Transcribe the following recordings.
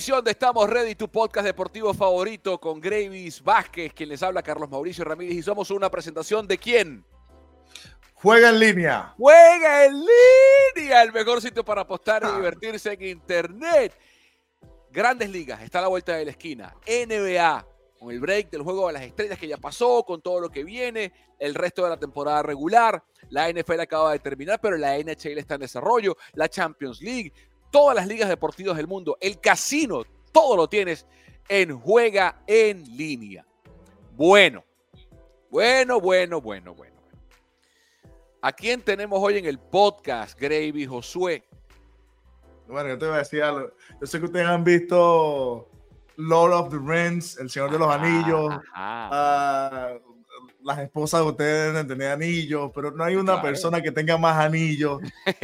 edición de Estamos Ready, tu podcast deportivo favorito con Gravis Vázquez, quien les habla Carlos Mauricio Ramírez y somos una presentación de quién? Juega en línea. Juega en línea, el mejor sitio para apostar y ah. divertirse en internet. Grandes ligas, está a la vuelta de la esquina. NBA, con el break del juego de las estrellas que ya pasó, con todo lo que viene, el resto de la temporada regular. La NFL acaba de terminar, pero la NHL está en desarrollo. La Champions League, todas las ligas deportivas del mundo, el casino, todo lo tienes en Juega en línea. Bueno, bueno, bueno, bueno, bueno. ¿A quién tenemos hoy en el podcast, Gravy Josué? Bueno, yo te voy a decir algo. Yo sé que ustedes han visto Lord of the Rings, El Señor de los Anillos. Uh, las esposas de ustedes deben tener anillos, pero no hay una persona que tenga más anillos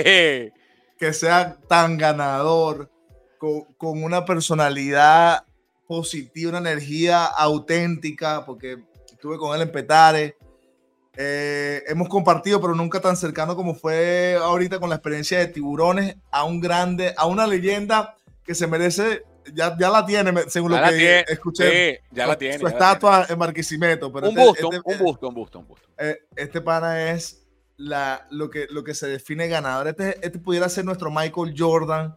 que sea tan ganador, con, una personalidad positiva, una energía auténtica, porque estuve con él en Petare. Eh, hemos compartido, pero nunca tan cercano como fue ahorita con la experiencia de Tiburones, a un grande, a una leyenda que se merece, ya, ya la tiene, según lo que escuché. ya la tiene. Su estatua en Marquisimeto. Pero un, este, busto, este un busto, un busto, un busto, eh, este pana es la, lo, que, lo que se define ganador. Este, este pudiera ser nuestro Michael Jordan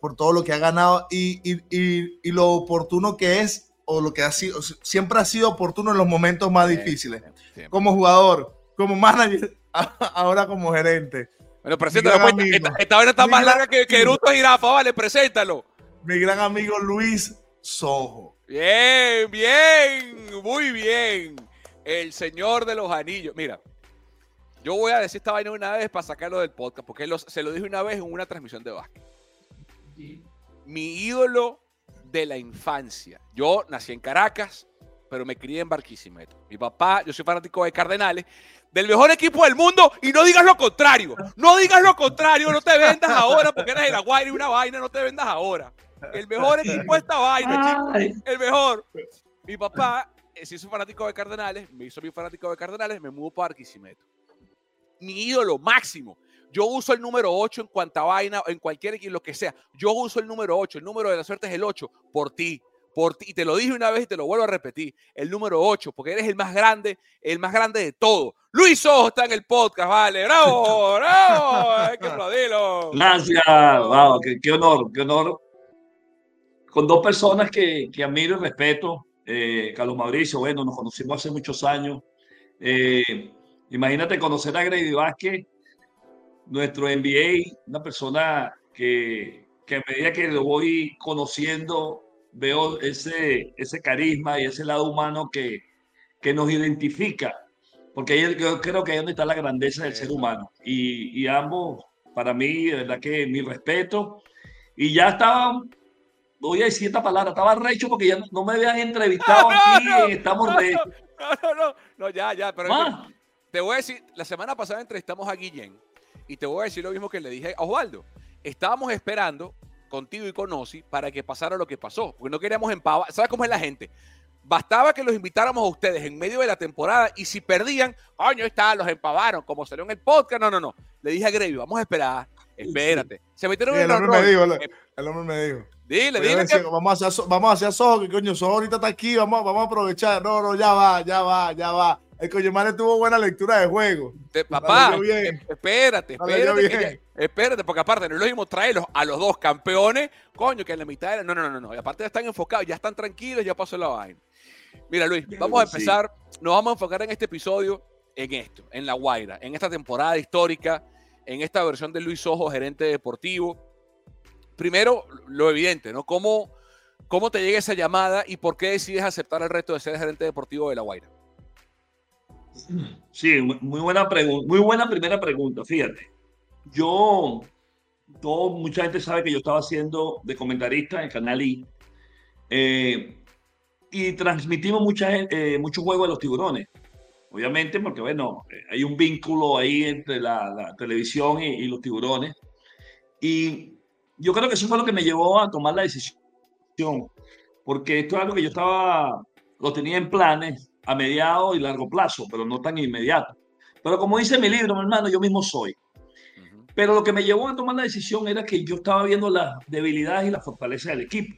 por todo lo que ha ganado y, y, y, lo oportuno que es o lo que ha sido, siempre ha sido oportuno en los momentos más difíciles. Como jugador, como manager, ahora como gerente. Bueno, preséntalo. Pues, esta, esta vaina está más larga que, que Eruto Girafa, vale, preséntalo. Mi gran amigo Luis Sojo. Bien, bien, muy bien. El señor de los anillos. Mira, yo voy a decir esta vaina una vez para sacarlo del podcast, porque se lo dije una vez en una transmisión de básquet. Mi ídolo de la infancia. Yo nací en Caracas, pero me crié en Barquisimeto. Mi papá, yo soy fanático de Cardenales, del mejor equipo del mundo, y no digas lo contrario. No digas lo contrario, no te vendas ahora porque eres de la Guaira y una vaina, no te vendas ahora. El mejor equipo de esta vaina, chicos. El mejor. Mi papá, eh, si soy fanático de Cardenales, me hizo mi fanático de Cardenales, me mudó para Barquisimeto mi ídolo máximo. Yo uso el número 8 en cuanta vaina, en cualquier equipo, lo que sea. Yo uso el número 8. El número de la suerte es el 8 por ti. Por ti. Y te lo dije una vez y te lo vuelvo a repetir. El número 8, porque eres el más grande, el más grande de todo. Luis Ojo está en el podcast, vale. ¡Bravo! ¡Bravo! Hay que aplaudirlo. Gracias. Wow, qué, honor, qué honor. Con dos personas que, que admiro y respeto. Eh, Carlos Mauricio, bueno, nos conocimos hace muchos años. Eh, Imagínate conocer a Grady Vázquez, nuestro NBA, una persona que, que a medida que lo voy conociendo, veo ese, ese carisma y ese lado humano que, que nos identifica, porque yo creo que ahí es donde está la grandeza del ser humano. Y, y ambos, para mí, de verdad que mi respeto. Y ya estaba, voy a decir esta palabra, estaba recho porque ya no me habían entrevistado aquí, estamos no, no, no, no, ya, ya, pero... Te voy a decir, la semana pasada entrevistamos a Guillén y te voy a decir lo mismo que le dije a Osvaldo. Estábamos esperando contigo y con Osi para que pasara lo que pasó, porque no queríamos empavar. ¿Sabes cómo es la gente? Bastaba que los invitáramos a ustedes en medio de la temporada y si perdían, coño, está, los empavaron, como salió en el podcast. No, no, no. Le dije a Grevy, vamos a esperar, espérate. Se metieron en el hombre me dijo, el, hombre me dijo. Dile, dile. vamos, a hacer, vamos a hacer Soho, que coño, Soho ahorita está aquí, vamos, vamos a aprovechar. No, no, ya va, ya va, ya va. El Coyemare tuvo buena lectura de juego. papá, espérate, espérate. espérate, porque aparte no es lo mismo traerlos a los dos campeones, coño, que en la mitad era. No, no, no, no. Y aparte ya están enfocados, ya están tranquilos, ya pasó la vaina. Mira, Luis, vamos a empezar. Nos vamos a enfocar en este episodio, en esto, en La Guaira, en esta temporada histórica, en esta versión de Luis Ojo, gerente deportivo. Primero, lo evidente, ¿no? ¿Cómo, ¿Cómo te llega esa llamada y por qué decides aceptar el reto de ser gerente deportivo de La Guaira? Sí, muy buena pregunta, muy buena primera pregunta. Fíjate, yo, todo, mucha gente sabe que yo estaba haciendo de comentarista en Canal I eh, y transmitimos mucha, eh, mucho juego de los tiburones. Obviamente, porque bueno, eh, hay un vínculo ahí entre la, televisión y, los tiburones. Y yo creo que eso fue lo que me llevó a tomar la decisión, porque esto es algo que yo estaba, lo tenía en planes a mediado y largo plazo, pero no tan inmediato. Pero como dice mi libro, mi hermano, yo mismo soy. Pero lo que me llevó a tomar la decisión era que yo estaba viendo las debilidades y las fortalezas del equipo.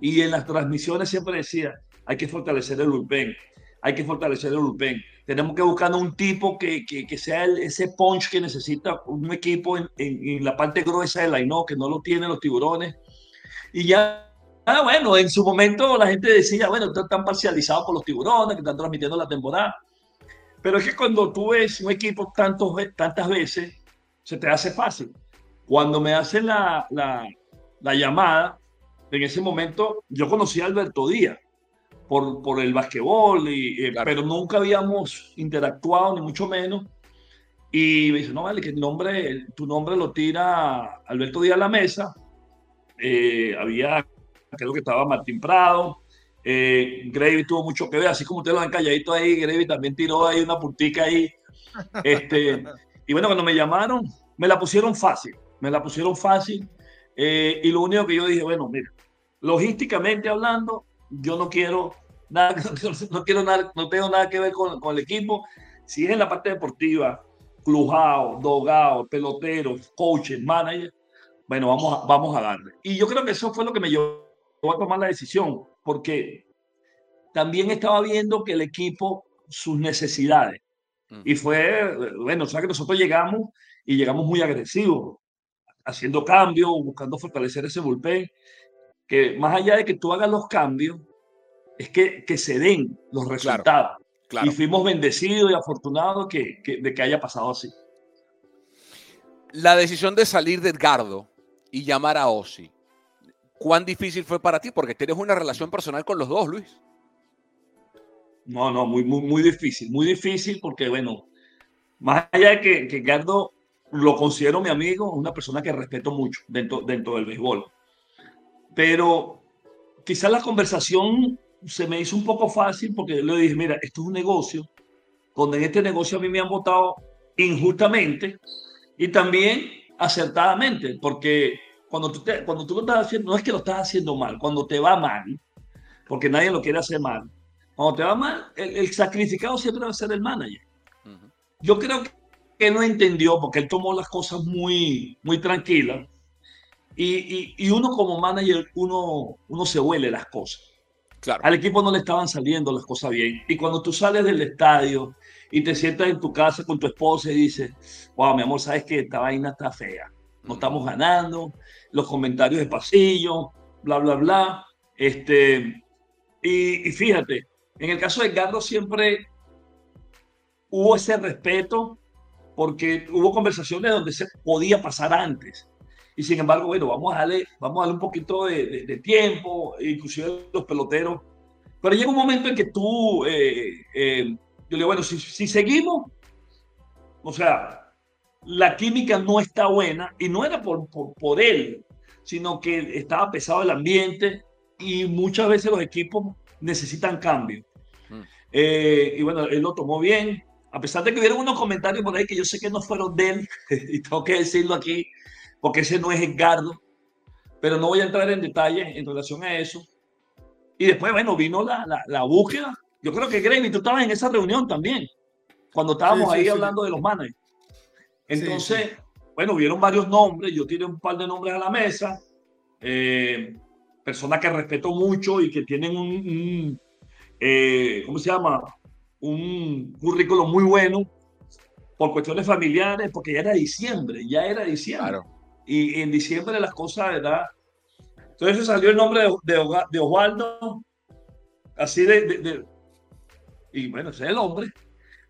Y en las transmisiones siempre decía, hay que fortalecer el bullpen, hay que fortalecer el bullpen. Tenemos que buscar un tipo que, que, sea ese punch que necesita un equipo en, en, la parte gruesa del line que no lo tienen los tiburones. Y ya, ah, bueno, en su momento la gente decía, bueno, están parcializados por los tiburones que están transmitiendo la temporada. Pero es que cuando tú ves un equipo tantos, tantas veces, se te hace fácil. Cuando me hacen la, la, la llamada, en ese momento yo conocí a Alberto Díaz por, por el basquetbol, y, eh, pero nunca habíamos interactuado, ni mucho menos. Y me dice, no, vale, que el nombre, tu nombre lo tira Alberto Díaz a la mesa. Eh, había, creo que estaba Martín Prado. Eh, Gravy tuvo mucho que ver, así como ustedes lo han calladito ahí, Gravy también tiró ahí una puntica ahí. Este, y bueno, cuando me llamaron, me la pusieron fácil, me la pusieron fácil. Eh, y lo único que yo dije, bueno, mira, logísticamente hablando, yo no quiero nada, no, quiero nada, no tengo nada que ver con, con el equipo. Si es en la parte deportiva, clujado, dogado, peloteros, coaches, manager, bueno, vamos a, vamos a darle. Y yo creo que eso fue lo que me llevó a tomar la decisión, porque también estaba viendo que el equipo, sus necesidades, y fue, bueno, o sea que nosotros llegamos y llegamos muy agresivos, haciendo cambios, buscando fortalecer ese bullpen, que más allá de que tú hagas los cambios, es que, que se den los resultados. Y fuimos bendecidos y afortunados que, de que haya pasado así. La decisión de salir de Edgardo y llamar a Ozzy, ¿cuán difícil fue para ti? Porque tienes una relación personal con los dos, Luis. No, no, muy, muy, muy difícil, muy difícil porque, bueno, más allá de que, que Edgardo lo considero mi amigo, una persona que respeto mucho dentro, dentro del béisbol. Pero quizás la conversación se me hizo un poco fácil porque le dije, mira, esto es un negocio, donde en este negocio a mí me han votado injustamente y también acertadamente, porque cuando tú, cuando tú lo estás haciendo, no es que lo estás haciendo mal, cuando te va mal, porque nadie lo quiere hacer mal, cuando te va mal, el, sacrificado siempre va a ser el manager. Yo creo que no entendió, porque él tomó las cosas muy, muy tranquilas, y, y, uno como manager, uno, uno se huele las cosas. Claro. Al equipo no le estaban saliendo las cosas bien. Y cuando tú sales del estadio y te sientas en tu casa con tu esposa y dices, wow, mi amor, sabes que esta vaina está fea. No estamos ganando, los comentarios de pasillo, bla, bla, bla. Este, y, fíjate, en el caso de Edgardo siempre hubo ese respeto porque hubo conversaciones donde se podía pasar antes. Y sin embargo, bueno, vamos a darle, vamos a darle un poquito de, de, tiempo, inclusive los peloteros. Pero llega un momento en que tú, eh, eh, yo le digo, bueno, si, si seguimos, o sea, la química no está buena y no era por, por, por, él, sino que estaba pesado el ambiente y muchas veces los equipos necesitan cambio. Mm. Eh, y bueno, él lo tomó bien, a pesar de que hubieron unos comentarios por ahí que yo sé que no fueron de él, y tengo que decirlo aquí, porque ese no es Edgardo, pero no voy a entrar en detalles en relación a eso. Y después, bueno, vino la, la, búsqueda. Yo creo que Gravy, tú estabas en esa reunión también, cuando estábamos ahí hablando de los managers. Entonces, bueno, vieron varios nombres, yo tiré un par de nombres a la mesa, eh, personas que respeto mucho y que tienen un, eh, ¿cómo se llama? Un currículo muy bueno por cuestiones familiares, porque ya era diciembre, ya era diciembre. Y, en diciembre las cosas, ¿verdad? Entonces salió el nombre de, de, Osvaldo, así de, Y bueno, ese es el hombre.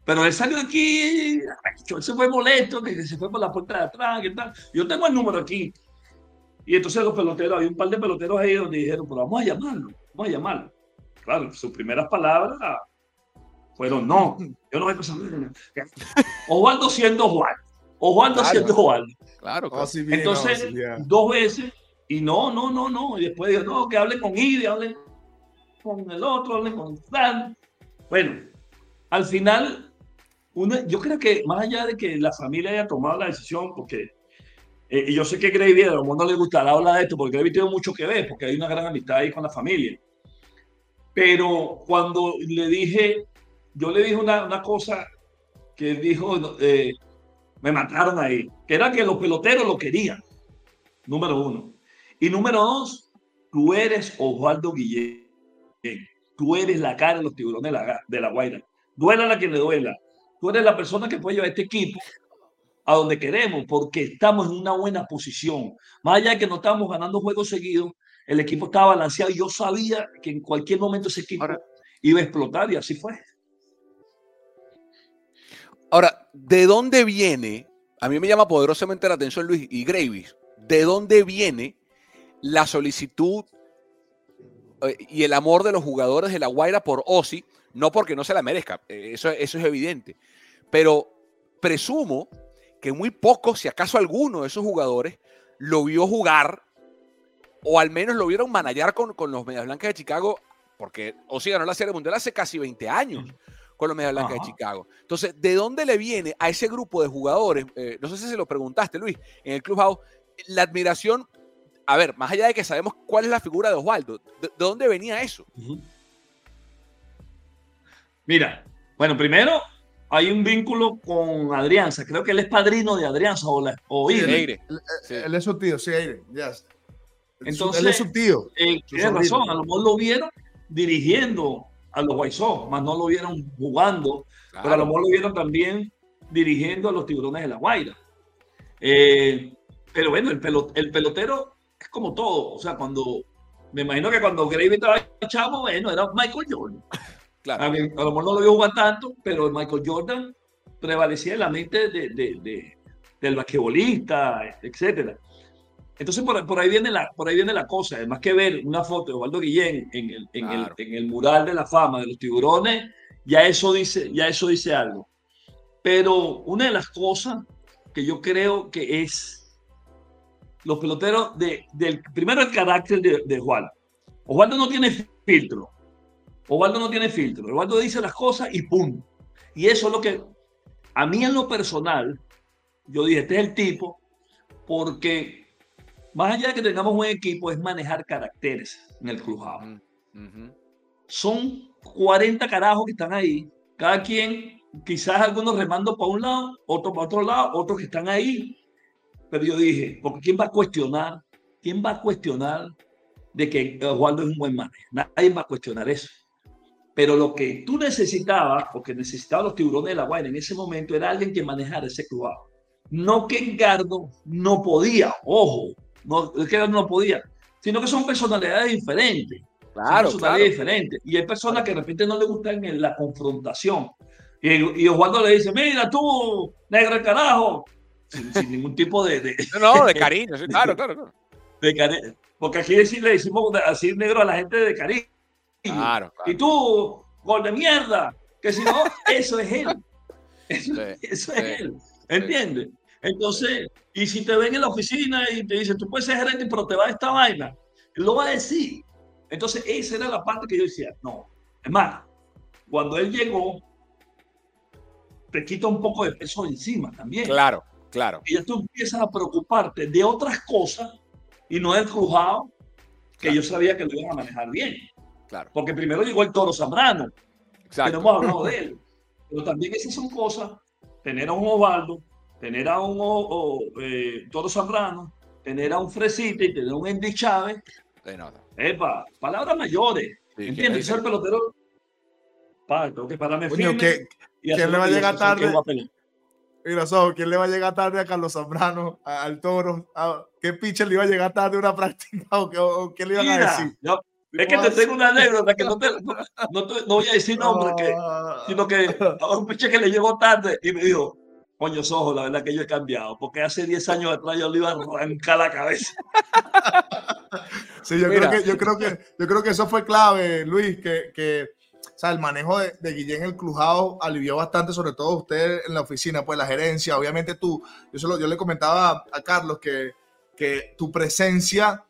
Pero él salió aquí, él se fue molesto, que se fue por la puerta de atrás, ¿qué tal? Yo tengo el número aquí. Y entonces los peloteros, había un par de peloteros ahí donde dijeron, pero vamos a llamarlo, vamos a llamarlo. Claro, sus primeras palabras fueron, no, yo no voy a pasar. Osvaldo siendo Osvaldo. Osvaldo siendo Osvaldo. Claro, claro. Entonces, dos veces, y no, no, no, no. Y después dijo, no, que hable con Ide, hable con el otro, hable con Fran. Bueno, al final, uno, yo creo que más allá de que la familia haya tomado la decisión, porque eh, yo sé que Gravy, a lo mejor no le gustará hablar de esto, porque Gravy tiene mucho que ver, porque hay una gran amistad ahí con la familia. Pero cuando le dije, yo le dije una, una cosa que dijo, eh, me mataron ahí, que era que los peloteros lo querían, número uno. Y número dos, tú eres Osvaldo Guillén. Tú eres la cara de los tiburones de la, de la Guaira. Duela la que le duela. Tú eres la persona que puede llevar este equipo a donde queremos, porque estamos en una buena posición. Más allá de que no estamos ganando juegos seguidos, el equipo estaba balanceado y yo sabía que en cualquier momento ese equipo iba a explotar y así fue. Ahora, ¿de dónde viene? A mí me llama poderosamente la atención Luis y Gravis. ¿De dónde viene la solicitud eh, y el amor de los jugadores de La Guaira por Osi? No porque no se la merezca, eh, eso, eso es evidente. Pero presumo que muy pocos, si acaso alguno de esos jugadores, lo vio jugar o al menos lo vieron manallar con, con los Medias Blancas de Chicago, porque Osi ganó la Serie Mundial hace casi 20 años con los Medias Blancas de Chicago. Entonces, ¿de dónde le viene a ese grupo de jugadores? Eh, no sé si se lo preguntaste, Luis, en el Clubhouse, la admiración. A ver, más allá de que sabemos cuál es la figura de Osvaldo, ¿de, dónde venía eso? Mira, bueno, primero hay un vínculo con Adrianza. Creo que él es padrino de Adrianza o, la, o Él, es su tío, sí, Aire. Entonces, él es su tío. Eh, tiene razón, a lo mejor lo vieron dirigiendo a los Sox, más no lo vieron jugando, pero a lo mejor lo vieron también dirigiendo a los tiburones de la Guaira. Eh, pero bueno, el, el pelotero es como todo, o sea, cuando, me imagino que cuando Gravy estaba chavo, bueno, era Michael Jordan. Claro. A, lo mejor no lo vio jugar tanto, pero Michael Jordan prevalecía en la mente de, de, del basquetbolista, etcétera. Entonces por, ahí viene la, por ahí viene la cosa. Además que ver una foto de Osvaldo Guillén en el, en, el, en el mural de la fama de los tiburones, ya eso dice, ya eso dice algo. Pero una de las cosas que yo creo que es los peloteros de, del primero el carácter de, de Juan. Osvaldo no tiene filtro. Osvaldo no tiene filtro. Osvaldo dice las cosas y pum. Y eso es lo que a mí en lo personal, yo dije, este es el tipo, porque más allá de que tengamos un equipo, es manejar caracteres en el clubhouse. Son 40 carajos que están ahí, cada quien, quizás algunos remando para un lado, otros para otro lado, otros que están ahí. Pero yo dije, porque ¿quién va a cuestionar? ¿Quién va a cuestionar de que Osvaldo es un buen manejo? Nadie va a cuestionar eso. Pero lo que tú necesitabas, o que necesitaban los tiburones de la Guaira en ese momento, era alguien que manejara ese clubhouse. No que Engardo no podía, ojo, no es que no podía, sino que son personalidades diferentes. Claro, personalidades diferentes. Y hay personas que de repente no le gustan en la confrontación. Y, y Osvaldo le dice, mira tú, negro carajo, sin, ningún tipo de, No, de cariño, claro, claro. De cariño. Porque aquí le decimos así negro a la gente de cariño. Claro, Y tú, gol de mierda, que si no, eso es él. Eso, eso es él. ¿Entiendes? Entonces, y si te ven en la oficina y te dicen, tú puedes ser gerente, pero te va esta vaina, lo va a decir. Entonces, esa era la parte que yo decía, no. Es más, cuando él llegó, te quita un poco de peso encima también. Claro, claro. Y ya tú empiezas a preocuparte de otras cosas y no del crujado que yo sabía que lo iban a manejar bien. Claro. Porque primero llegó el toro Zambrano. Exacto. Que no hemos hablado de él. Pero también esas son cosas, tener a un Ovaldo, tener a un eh, Toro Zambrano, tener a un Fresita y tener a un Andy Chávez. Epa, palabras mayores. ¿Entiendes? Ser pelotero. Pa, tengo que pararme firme. ¿Quién le va a llegar tarde? Mira, so, ¿quién le va a llegar tarde a Carlos Zambrano, al Toro? ¿Qué pitcher le iba a llegar tarde a una práctica o, qué, le iban a decir? Es que te tengo una anécdota que no, te, no, no, voy a decir nombre, que, sino que a un pitcher que le llegó tarde y me dijo, Coño, ojos, la verdad que yo he cambiado, porque hace 10 años atrás yo le iba a arrancar la cabeza. sí, yo creo, que, yo, creo que, yo creo que eso fue clave, Luis, que, que o sea, el manejo de, de Guillén el Crujado alivió bastante, sobre todo usted en la oficina, pues la gerencia, obviamente tú, yo, solo, yo le comentaba a Carlos que, que tu presencia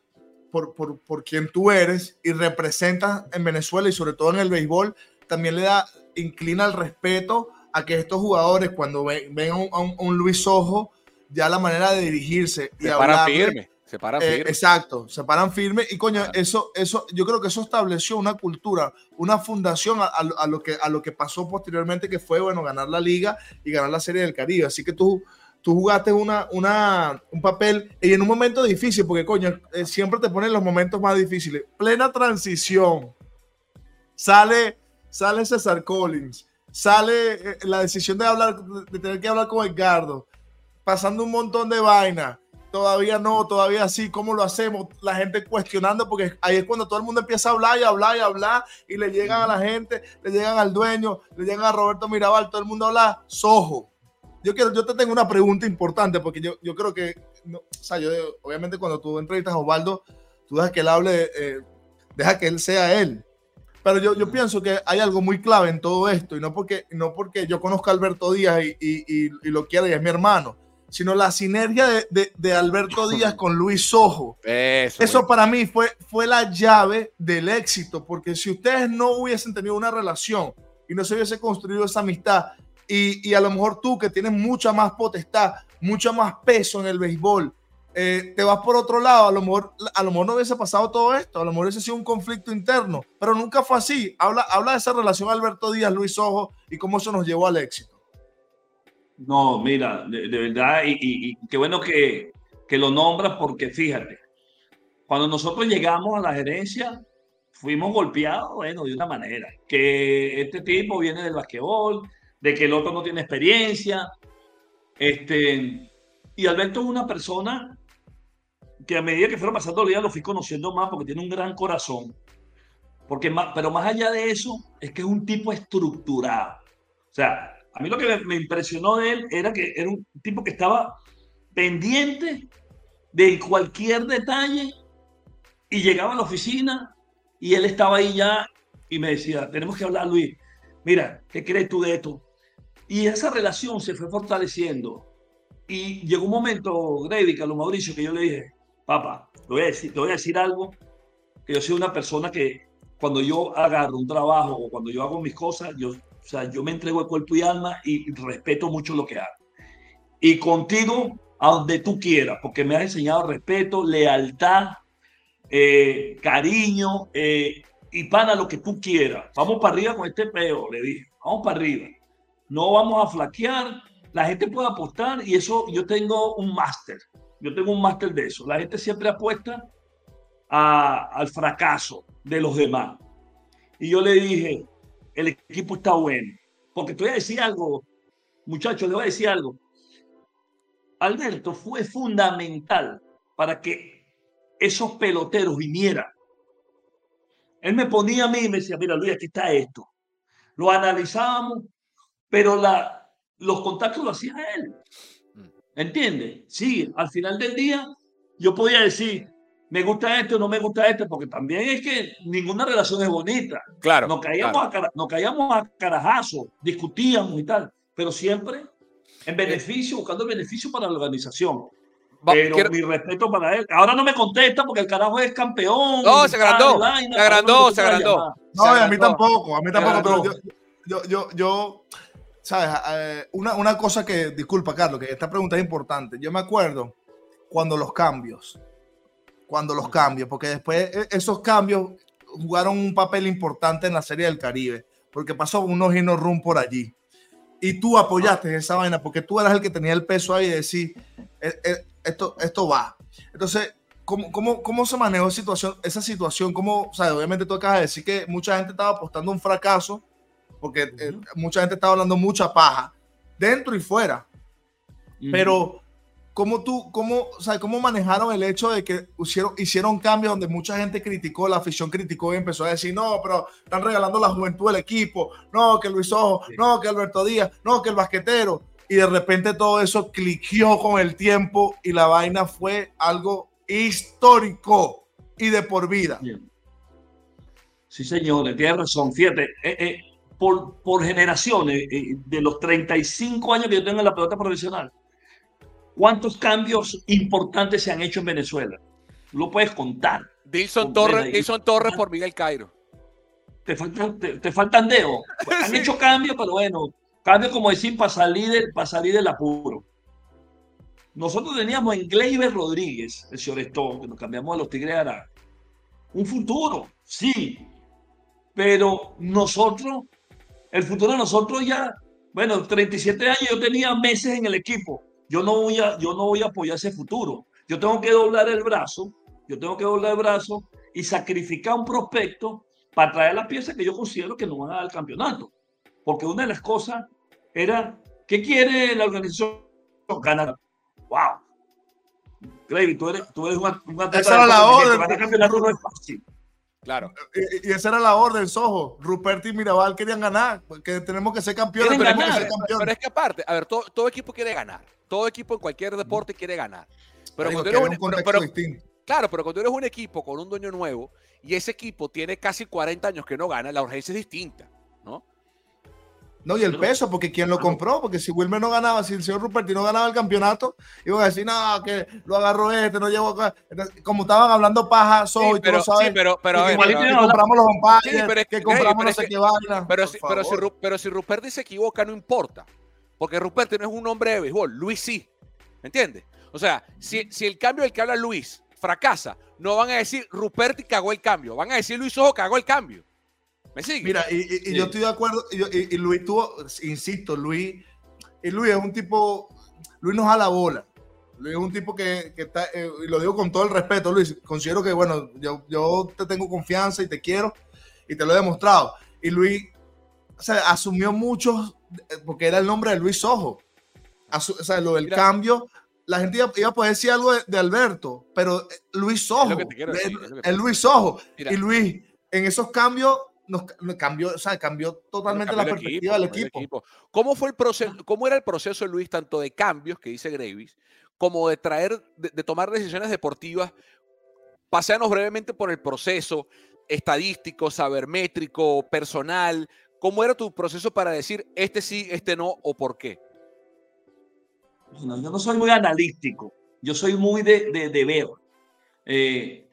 por, por, por quien tú eres y representas en Venezuela y sobre todo en el béisbol, también le da, inclina el respeto a que estos jugadores cuando ven, a, un, Luis Ojo, ya la manera de dirigirse y se paran firme, se paran eh, firme. exacto, se paran firme y coño, eso, eso, yo creo que eso estableció una cultura, una fundación a, lo que, a lo que pasó posteriormente, que fue, bueno, ganar la liga y ganar la Serie del Caribe. Así que tú, tú jugaste una, un papel y en un momento difícil, porque coño, eh, siempre te ponen los momentos más difíciles. Plena transición. Sale, sale César Collins. Sale eh, la decisión de hablar, de tener que hablar con Edgardo. Pasando un montón de vainas todavía no, todavía sí, ¿cómo lo hacemos? La gente cuestionando, porque ahí es cuando todo el mundo empieza a hablar y hablar y hablar, y le llegan a la gente, le llegan al dueño, le llegan a Roberto Mirabal, todo el mundo habla, sojo. Yo quiero, yo te tengo una pregunta importante, porque yo, yo creo que, o sea, yo, obviamente cuando tú entrevistas a Osvaldo, tú dejas que él hable, eh, deja que él sea él. Pero yo, yo pienso que hay algo muy clave en todo esto, y no porque, no porque yo conozca a Alberto Díaz y, y, y lo quiera y es mi hermano, sino la sinergia de, Alberto Díaz con Luis Sojo. Eso, para mí fue, fue la llave del éxito, porque si ustedes no hubiesen tenido una relación y no se hubiese construido esa amistad, y, a lo mejor tú que tienes mucha más potestad, mucho más peso en el béisbol, eh, te vas por otro lado, a lo, mejor, a lo mejor no hubiese pasado todo esto, a lo mejor hubiese sido un conflicto interno, pero nunca fue así. Habla, habla de esa relación Alberto Díaz-Luis Sojo y cómo eso nos llevó al éxito. No, mira, de, verdad, y, qué bueno que, que lo nombras porque fíjate, cuando nosotros llegamos a la gerencia, fuimos golpeados, bueno, de una manera, que este tipo viene del basquetbol, de que el otro no tiene experiencia, este, y Alberto es una persona que a medida que fueron pasando los días lo fui conociendo más porque tiene un gran corazón, porque más, pero más allá de eso, es que es un tipo estructurado, o sea, a mí lo que me, impresionó de él era que era un tipo que estaba pendiente de cualquier detalle y llegaba a la oficina y él estaba ahí ya y me decía, tenemos que hablar, Luis, mira, ¿qué crees tú de esto? Y esa relación se fue fortaleciendo. Y llegó un momento, Grady, Carlos Mauricio, que yo le dije, papá, te voy, a decir, te voy a decir algo, que yo soy una persona que cuando yo agarro un trabajo o cuando yo hago mis cosas, yo o sea, yo me entrego el cuerpo y alma y respeto mucho lo que hago. Y contigo, a donde tú quieras, porque me has enseñado respeto, lealtad, eh, cariño eh, y para lo que tú quieras. Vamos para arriba con este peo, le dije. Vamos para arriba. No vamos a flaquear. La gente puede apostar y eso yo tengo un máster. Yo tengo un máster de eso. La gente siempre apuesta al fracaso de los demás. Y yo le dije, el equipo está bueno. Porque te voy a decir algo, muchachos, le voy a decir algo. Alberto fue fundamental para que esos peloteros vinieran. Él me ponía a mí y me decía, mira Luis, aquí está esto. Lo analizábamos, pero la, los contactos lo hacía él. Mm. ¿Entiendes? Sí, al final del día yo podía decir, me gusta esto, no me gusta esto, porque también es que ninguna relación es bonita. Claro. Nos caíamos, A, nos caíamos a carajazo, discutíamos y tal, pero siempre en beneficio, buscando el beneficio para la organización. Pero mi respeto para él. Ahora no me contesta porque el carajo es campeón. No, se agrandó. se agrandó, se agrandó. No, a mí tampoco, a mí tampoco. Pero yo, yo, yo, ¿sabes? Eh, una, una cosa que, disculpa, Carlos, que esta pregunta es importante. Yo me acuerdo cuando los cambios, cuando los cambios, porque después e, esos cambios jugaron un papel importante en la Serie del Caribe, porque pasó unos no run por allí. Y tú apoyaste esa vaina porque tú eras el que tenía el peso ahí de decir, e, e, esto, esto va. Entonces, ¿cómo, cómo, cómo se manejó situación? Esa situación cómo, o sea, obviamente tú acabas de decir que mucha gente estaba apostando un fracaso, porque eh, mucha gente estaba hablando mucha paja, dentro y fuera. Pero ¿Cómo tú, cómo, o sea, cómo manejaron el hecho de que hicieron, hicieron cambios donde mucha gente criticó, la afición criticó y empezó a decir, no, pero están regalando la juventud del equipo, no, que Luis Ojo, no, que Alberto Díaz, no, que el basquetero. Y de repente todo eso cliqueó con el tiempo y la vaina fue algo histórico y de por vida. Sí, señor, tiene razón. Fíjate, eh, eh, por, por generaciones, eh, de los 35 años que yo tengo en la pelota profesional, ¿Cuántos cambios importantes se han hecho en Venezuela? Lo puedes contar. Dilson Torres, Torres por Miguel Cairo. Te faltan, te, faltan dedos. Han hecho cambios, pero bueno, cambios como decir para salir, del, para salir del apuro. Nosotros teníamos en Gleyber Rodríguez, el señor Stone, que nos cambiamos a los Tigres Ará. Un futuro, sí. Pero nosotros, el futuro de nosotros ya, bueno, 37 años, yo tenía meses en el equipo yo no voy a, yo no voy a apoyar ese futuro. Yo tengo que doblar el brazo, yo tengo que doblar el brazo y sacrificar un prospecto para traer las piezas que yo considero que no van a dar el campeonato. Porque una de las cosas era, ¿qué quiere la organización? Ganar. ¡Wow! Gravy, tú eres, tú eres un, un atleta Esa era la orden. Campeonato no es fácil. Claro. Y, esa era la orden, Sojo. Rupert y Mirabal querían ganar, porque tenemos que ser campeones. Tenemos que ser campeones. Pero es que aparte, a ver, todo, todo, equipo quiere ganar. Todo equipo en cualquier deporte quiere ganar. Pero cuando eres un, pero, Claro, pero cuando eres un equipo con un dueño nuevo y ese equipo tiene casi 40 años que no gana, la urgencia es distinta, ¿no? No, y el peso, porque quien lo compró, porque si Wilmer no ganaba, si el señor Ruperti no ganaba el campeonato, iban a decir, no, que lo agarró este, no llevo acá. Como estaban hablando paja, soy, pero, tú sabes. Sí, pero, pero, que, compramos los umpires, que, compramos no sé qué vaina. Pero, si, pero, si, pero si Ruperti se equivoca, no importa. Porque Ruperti no es un hombre de béisbol, Luis sí. ¿Me entiendes? O sea, si, si el cambio del que habla Luis fracasa, no van a decir Ruperti cagó el cambio, van a decir Luis Ojo cagó el cambio. ¿Me sigue? Mira, y, yo estoy de acuerdo, y, Luis tuvo, insisto, Luis, y Luis es un tipo, Luis nos da la bola. Luis es un tipo que, está, eh, y lo digo con todo el respeto, Luis, considero que, bueno, yo, yo te tengo confianza y te quiero, y te lo he demostrado. Y Luis o sea, asumió mucho, eh, porque era el nombre de Luis Ojo. o sea, lo del cambio, la gente iba, a poder decir algo de, Alberto, pero eh, Luis Ojo, el, Luis Ojo, y Luis, en esos cambios nos, cambió, o sea, cambió totalmente la perspectiva del equipo, ¿Cómo fue el proceso, cómo era el proceso de Luis, tanto de cambios que dice Gravis, como de traer, de, tomar decisiones deportivas? Paseanos brevemente por el proceso estadístico, sabermétrico, personal. ¿Cómo era tu proceso para decir este sí, este no o por qué? yo no soy muy analítico, yo soy muy de, de, ver. Eh,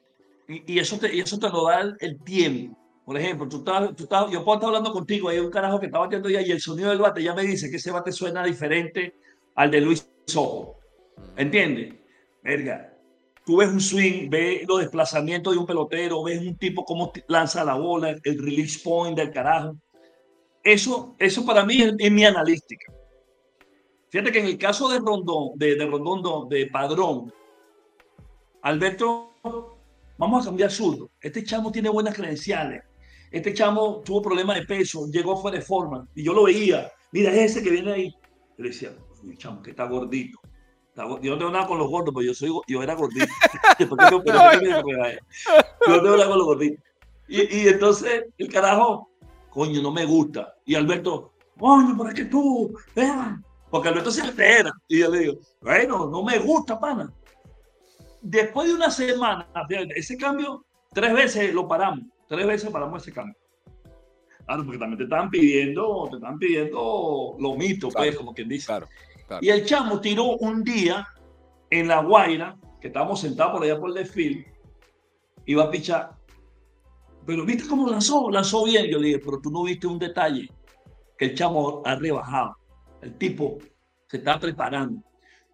y, eso te, y eso te lo da el tiempo. Por ejemplo, tú estás, tú estás, yo puedo estar hablando contigo, hay un carajo que está batiendo ya y el sonido del bate ya me dice que ese bate suena diferente al de Luis Sojo. ¿Entiendes? Verga, tú ves un swing, ves los desplazamientos de un pelotero, ves un tipo cómo lanza la bola, el release point del carajo. Eso, eso para mí es, mi analística. Fíjate que en el caso de Rondón, de, de Rondón, de Padrón, Alberto, vamos a cambiar zurdo. Este chamo tiene buenas credenciales. Este chamo tuvo problemas de peso, llegó fuera de forma y yo lo veía. Mira, ese que viene ahí. Yo le decía, mi chamo, que está gordito. yo no tengo nada con los gordos, pero yo, soy, yo era gordito. yo no tengo nada con los gorditos. Y, y, entonces el carajo, coño, no me gusta. Y Alberto, coño, pero es que tú, vean. Porque Alberto se altera. Y yo le digo, bueno, no me gusta, pana. Después de una semana, ese cambio, tres veces lo paramos tres veces paramos ese cambio. Claro, porque también te estaban pidiendo, te están pidiendo lo mito, pues, como quien dice. Claro, Y el chamo tiró un día en La Guaira, que estábamos sentados por allá por el desfile, iba a pichar. Pero viste cómo lanzó, lanzó bien. Yo le dije, pero tú no viste un detalle, que el chamo ha rebajado. El tipo se está preparando.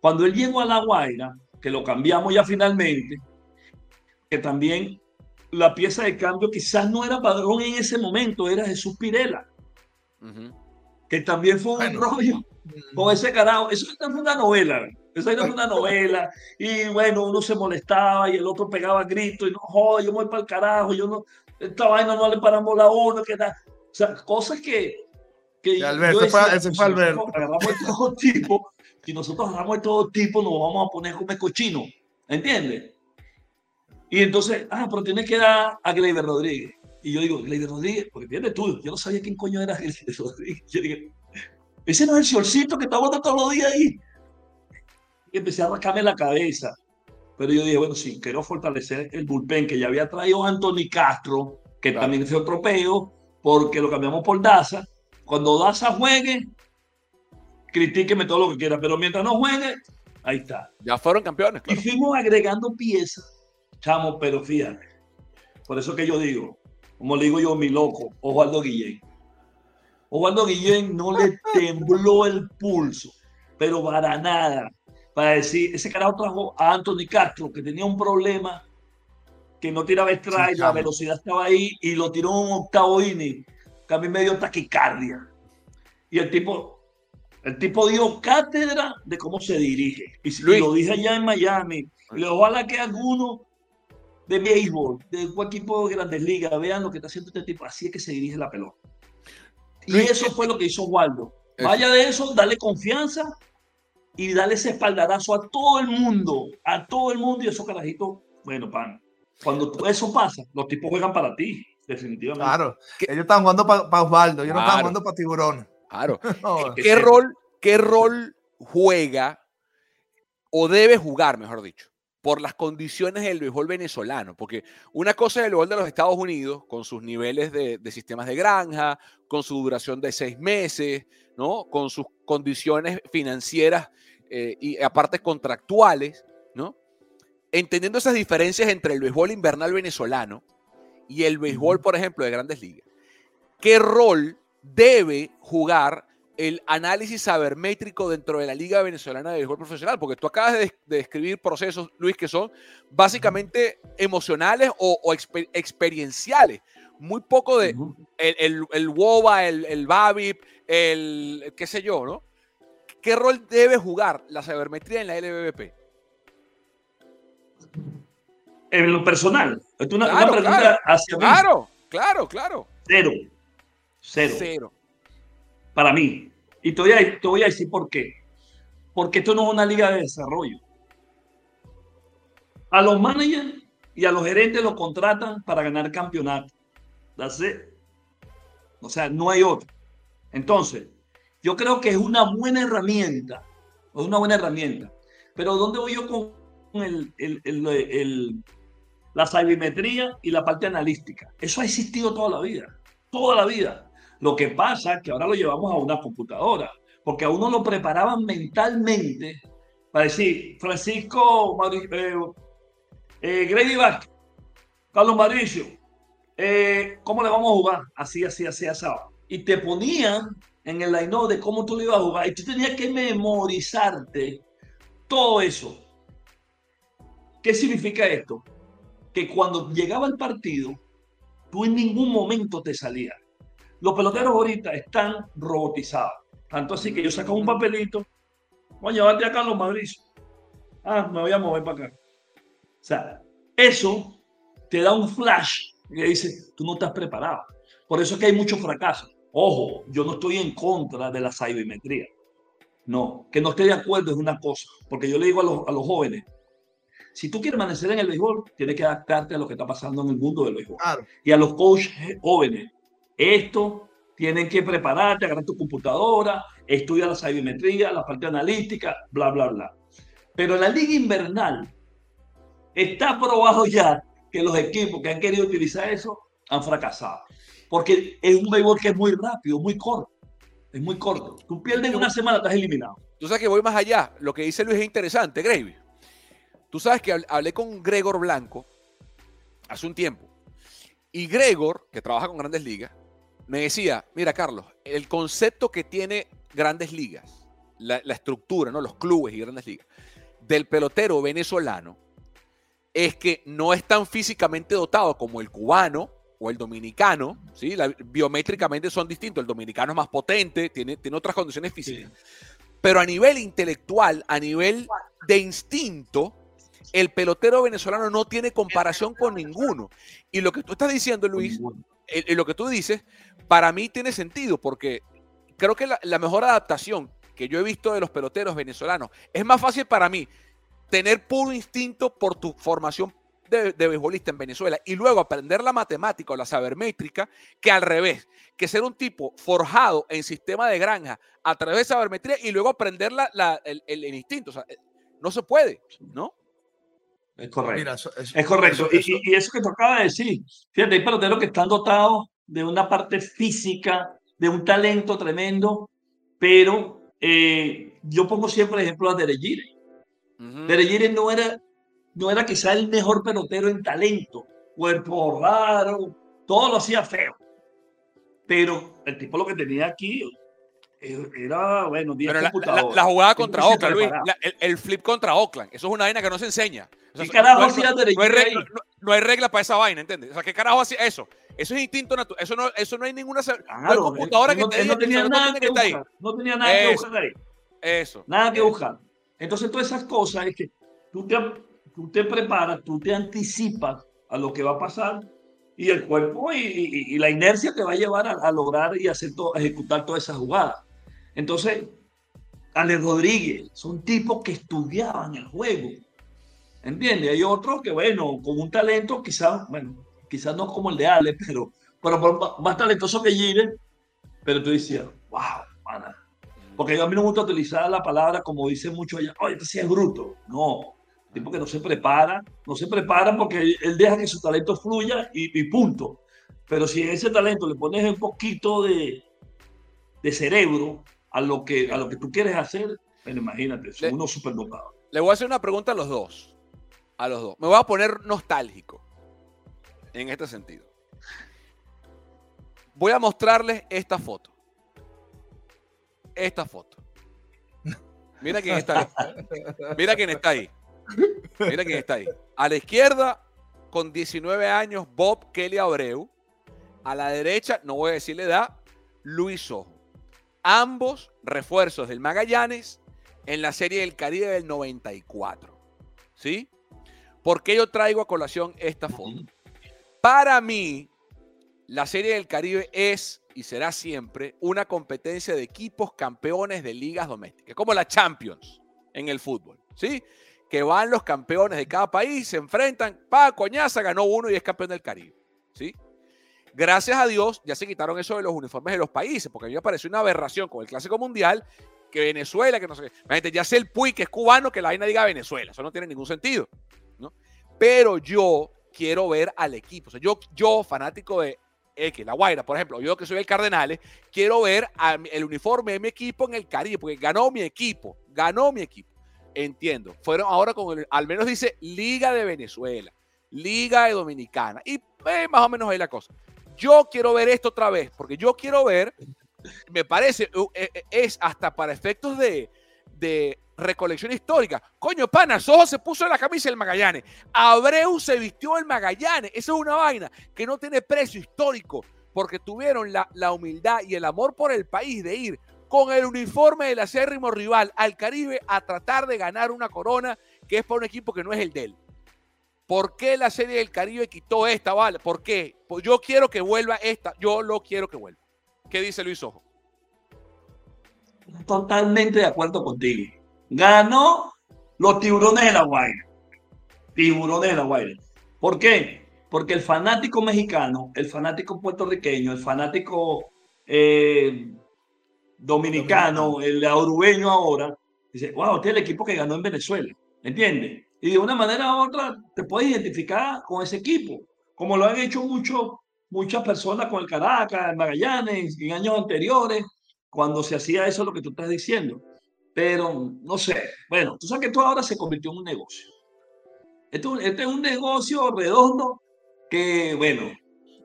Cuando él llegó a La Guaira, que lo cambiamos ya finalmente, que también la pieza de cambio quizás no era Padrón en ese momento, era Jesús Pirela, que también fue un rollo con ese carajo. Eso fue una novela, eso era una novela. Y bueno, uno se molestaba y el otro pegaba gritos y no, joder, yo voy para el carajo, yo no, esta vaina no le paramos la uno, que da. O sea, cosas que. que Alberto, ese fue Alberto. Agarramos de todo tipo. Si nosotros agarramos de todo tipo, nos vamos a poner como cochino. ¿Entiendes? Y entonces, ah, pero tienes que dar a Gleyber Rodríguez. Y yo digo, Gleyber Rodríguez, porque viene tú, yo no sabía quién coño era Gleyber Rodríguez. Yo dije, ese no es el solcito que está todos los días ahí. Y empecé a rascarme la cabeza. Pero yo dije, bueno, sí, quiero fortalecer el bullpen que ya había traído Anthony Castro, que también fue otro peo, porque lo cambiamos por Daza. Cuando Daza juegue, critíqueme todo lo que quiera, pero mientras no juegue, ahí está. Ya fueron campeones. Y fuimos agregando piezas Chamo, pero fíjate. Por eso que yo digo, como le digo yo, mi loco, Osvaldo Guillén. Osvaldo Guillén no le tembló el pulso, pero para nada. Para decir, ese carajo trajo a Anthony Castro, que tenía un problema, que no tiraba strike, la velocidad estaba ahí, y lo tiró un octavo inning, que a mí me dio taquicardia. Y el tipo, El tipo dio cátedra de cómo se dirige. Y, lo dije allá en Miami. Y ojalá que alguno de béisbol, de cualquier equipo de grandes ligas, vean lo que está haciendo este tipo. Así es que se dirige la pelota. Y eso fue lo que hizo Waldo. Vaya de eso, dale confianza y dale ese espaldarazo a todo el mundo, a todo el mundo y esos carajitos, bueno, pan. Cuando eso pasa, los tipos juegan para ti, definitivamente. Claro, ellos están jugando para Osvaldo, ellos no están jugando para Tiburón. Claro. ¿Qué, rol, ¿Qué rol juega o debe jugar, mejor dicho, por las condiciones del béisbol venezolano? Porque una cosa es el béisbol de los Estados Unidos, con sus niveles de, de sistemas de granja, con su duración de seis meses, ¿no? Con sus condiciones financieras eh, y aparte contractuales, ¿no? Entendiendo esas diferencias entre el béisbol invernal venezolano y el béisbol, por ejemplo, de grandes ligas, ¿qué rol debe jugar el análisis sabermétrico dentro de la Liga Venezolana de Béisbol Profesional? Porque tú acabas de, describir procesos, Luis, que son básicamente emocionales o, experienciales. Muy poco de el, el, WOBA, el, el BABIP, el qué sé yo, ¿no? ¿Qué rol debe jugar la sabermetría en la LBBP? En lo personal. Es una, claro, pregunta claro, hacia Claro, claro, claro. Cero. Cero. Cero. Para mí. Y te voy, a, te voy a decir por qué. Porque esto no es una liga de desarrollo. A los managers y a los gerentes los contratan para ganar campeonato. O sea, no hay otro. Entonces, yo creo que es una buena herramienta, es una buena herramienta. Pero ¿dónde voy yo con el, el, la sabimetría y la parte analítica? Eso ha existido toda la vida, toda la vida. Lo que pasa es que ahora lo llevamos a una computadora, porque a uno lo preparaban mentalmente para decir, Francisco, eh, eh, Vázquez, Carlos Mauricio, eh, ¿cómo le vamos a jugar? Así, así, así, así. Y te ponían en el line de cómo tú lo ibas a jugar y tú tenías que memorizarte todo eso. ¿Qué significa esto? Que cuando llegaba el partido, tú en ningún momento te salías. Los peloteros ahorita están robotizados. Tanto así que yo saco un papelito, voy a llevarte a Carlos Madrid. Ah, me voy a mover para acá. O sea, eso te da un flash y dice, tú no estás preparado. Por eso es que hay muchos fracasos. Ojo, yo no estoy en contra de la sabimetría. No, que no esté de acuerdo es una cosa, porque yo le digo a los, a los jóvenes, si tú quieres permanecer en el béisbol, tienes que adaptarte a lo que está pasando en el mundo del béisbol. Y a los coaches jóvenes, esto tienen que prepararte, agarrar tu computadora, estudiar la sabimetría, la parte analítica, bla, bla, bla. Pero la liga invernal está probado ya que los equipos que han querido utilizar eso han fracasado porque es un béisbol que es muy rápido, muy corto. Es muy corto. Tú pierdes una semana, estás eliminado. Tú sabes que voy más allá. Lo que dice Luis es interesante, Gravy. Tú sabes que hablé con Gregor Blanco hace un tiempo. Y Gregor, que trabaja con grandes ligas, me decía, mira Carlos, el concepto que tiene grandes ligas, la, la estructura, ¿no? los clubes y grandes ligas, del pelotero venezolano, es que no es tan físicamente dotado como el cubano, o el dominicano, ¿sí? biométricamente son distintos. El dominicano es más potente, tiene, tiene otras condiciones físicas. Pero a nivel intelectual, a nivel de instinto, el pelotero venezolano no tiene comparación con ninguno. Y lo que tú estás diciendo, Luis, lo que tú dices, para mí tiene sentido, porque creo que la, mejor adaptación que yo he visto de los peloteros venezolanos es más fácil para mí tener puro instinto por tu formación de, beisbolista en Venezuela y luego aprender la matemática o la sabermétrica que al revés, que ser un tipo forjado en sistema de granja a través de sabermetría y luego aprender la, el, instinto. O sea, eh, no se puede, ¿no? Es correcto. es correcto. y, eso que tú acabas de decir, fíjate, hay peloteros que están dotados de una parte física, de un talento tremendo, pero eh, yo pongo siempre el ejemplo a Derejire. Uh no era no era quizá el mejor pelotero en talento, cuerpo raro, todo lo hacía feo. Pero el tipo lo que tenía aquí era, bueno, 10 la, jugada contra Oakland, Luis, el, flip contra Oakland, eso es una vaina que no se enseña. ¿Qué carajo hacía no, no, hay regla, no, hay regla para esa vaina, ¿entiendes? O sea, ¿qué carajo hacía eso? Eso es instinto natural. Eso no, eso no hay ninguna. no computadora que te no tenía nada que, buscar. No tenía nada que buscar ahí. Eso. Nada que buscar. Entonces, todas esas cosas es que tú te, tú te preparas, tú te anticipas a lo que va a pasar y el cuerpo y, la inercia te va a llevar a, lograr y hacer todo, ejecutar todas esas jugadas. Entonces, Ale Rodríguez son tipos que estudiaban el juego. ¿Entiendes? Hay otros que, bueno, con un talento quizás, bueno, quizás no como el de Ale, pero, pero, más talentoso que Gire, pero tú decías, wow, mana. Porque a mí no me gusta utilizar la palabra como dicen muchos allá, oye, este sí es bruto. No, tipo que no se prepara, no se prepara porque él deja que su talento fluya y, punto. Pero si ese talento le pones un poquito de, de cerebro a lo, que, a lo que tú quieres hacer, bueno, imagínate, es uno superdotado. Le voy a hacer una pregunta a los dos. A los dos. Me voy a poner nostálgico en este sentido. Voy a mostrarles esta foto. Esta foto. Mira quién está ahí. Mira quién está ahí. Mira quién está ahí. A la izquierda, con 19 años, Bob Kelly Abreu. A la derecha, no voy a decir la edad, Luis Ojo. Ambos refuerzos del Magallanes en la Serie del Caribe del 94. ¿Sí? ¿Por qué yo traigo a colación esta foto? Para mí, la Serie del Caribe es y será siempre una competencia de equipos campeones de ligas domésticas, como la Champions en el fútbol. ¿Sí? que van los campeones de cada país, se enfrentan, pa, coñaza, ganó uno y es campeón del Caribe. ¿Sí? Gracias a Dios ya se quitaron eso de los uniformes de los países, porque a mí me pareció una aberración con el Clásico Mundial que Venezuela, que no sé qué. Ya sé el Puy, que es cubano, que la vaina diga Venezuela. Eso no tiene ningún sentido. ¿no? Pero yo quiero ver al equipo. O sea, yo, yo, fanático de X, La Guaira, por ejemplo, yo que soy el Cardenales, quiero ver el uniforme de mi equipo en el Caribe, porque ganó mi equipo, ganó mi equipo entiendo. Fueron ahora con al menos dice Liga de Venezuela, Liga de Dominicana. Y eh, más o menos ahí la cosa. Yo quiero ver esto otra vez, porque yo quiero ver, me parece, eh, eh, es hasta para efectos de, de recolección histórica. Coño, pana, Sojo se puso en la camisa del Magallanes. Abreu se vistió el Magallanes. Eso es una vaina que no tiene precio histórico, porque tuvieron la, la humildad y el amor por el país de ir con el uniforme del acérrimo rival al Caribe a tratar de ganar una corona que es para un equipo que no es el de él. ¿Por qué la Serie del Caribe quitó esta, vale? ¿Por qué? Pues yo quiero que vuelva esta, yo lo quiero que vuelva. ¿Qué dice Luis Ojo? Totalmente de acuerdo contigo. Ganó los tiburones de la Guaira. Tiburones de la Guaira. ¿Por qué? Porque el fanático mexicano, el fanático puertorriqueño, el fanático eh, dominicano, el aurubeño ahora, dice, wow, este es el equipo que ganó en Venezuela, ¿entiendes? Y de una manera u otra te puedes identificar con ese equipo, como lo han hecho mucho, muchas personas con el Caracas, el Magallanes, en años anteriores, cuando se hacía eso lo que tú estás diciendo. Pero no sé, bueno, tú sabes que esto ahora se convirtió en un negocio. Esto, este es un negocio redondo que, bueno,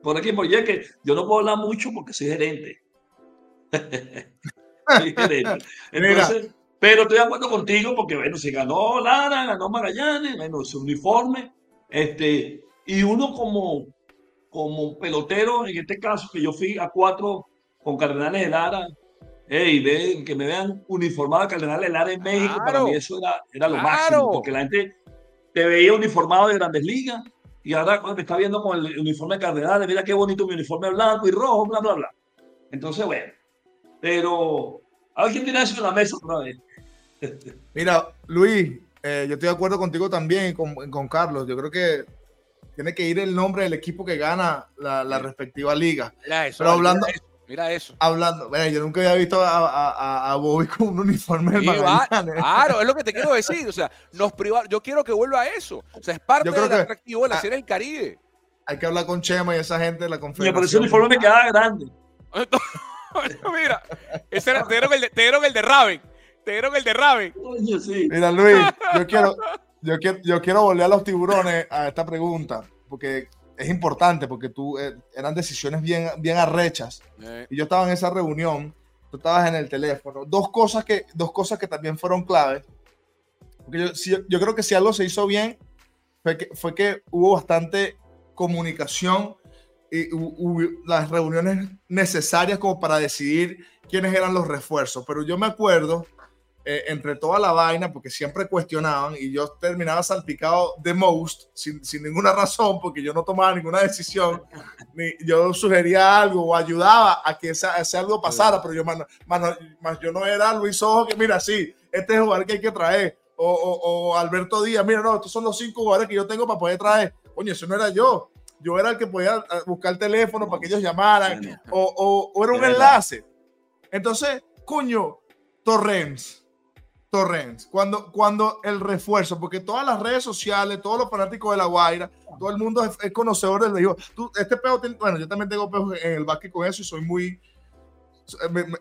por aquí, por allá, que yo no puedo hablar mucho porque soy gerente. pero estoy de acuerdo contigo porque, bueno, se ganó Lara, ganó Magallanes, bueno, su uniforme, este, y uno como, como pelotero, en este caso, que yo fui a cuatro con Cardenales de Lara, hey, que me vean uniformado a Cardenales de Lara en México, para mí eso era, era lo máximo, porque la gente te veía uniformado de grandes ligas, y ahora cuando me está viendo con el uniforme de Cardenales, mira qué bonito mi uniforme blanco y rojo, bla, bla, bla. Entonces, bueno, pero alguien tiene eso en la mesa otra vez. Mira, Luis, eh, yo estoy de acuerdo contigo también con, con Carlos. Yo creo que tiene que ir el nombre del equipo que gana la, respectiva liga. Mira eso, Pero hablando, mira eso. Hablando, yo nunca había visto a, a, a Bobby con un uniforme sí, Claro, es lo que te quiero decir. O sea, nos priva, yo quiero que vuelva a eso. O sea, es parte del atractivo de la serie del Caribe. Hay que hablar con Chema y esa gente de la conferencia. Me ese uniforme me quedaba grande. Mira, ese era, te, dieron el de, te dieron el de Raven. Te dieron el de Raven. Mira, Luis, yo quiero, yo, quiero, yo quiero volver a los tiburones a esta pregunta, porque es importante, porque tú eh, eran decisiones bien, bien arrechas. Eh. Y yo estaba en esa reunión, tú estabas en el teléfono. Dos cosas que, dos cosas que también fueron claves. Porque yo, yo creo que si algo se hizo bien, fue que, fue que hubo bastante comunicación las reuniones necesarias como para decidir quiénes eran los refuerzos. Pero yo me acuerdo, eh, entre toda la vaina, porque siempre cuestionaban y yo terminaba salpicado de most, sin, sin ninguna razón, porque yo no tomaba ninguna decisión, ni yo sugería algo o ayudaba a que ese, algo pasara, pero yo, más, más, yo no era Luis Ojo, que mira, sí, este es el jugador que hay que traer, o, o, Alberto Díaz, mira, no, estos son los cinco jugadores que yo tengo para poder traer. Coño, eso no era yo yo era el que podía eh, buscar el teléfono para que ellos llamaran, o, o, era un enlace. Entonces, coño, Torrens, Torrens, cuando, cuando el refuerzo, porque todas las redes sociales, todos los fanáticos de La Guaira, todo el mundo es, conocedor del béisbol. este peo, bueno, yo también tengo peos en el básquet con eso y soy muy,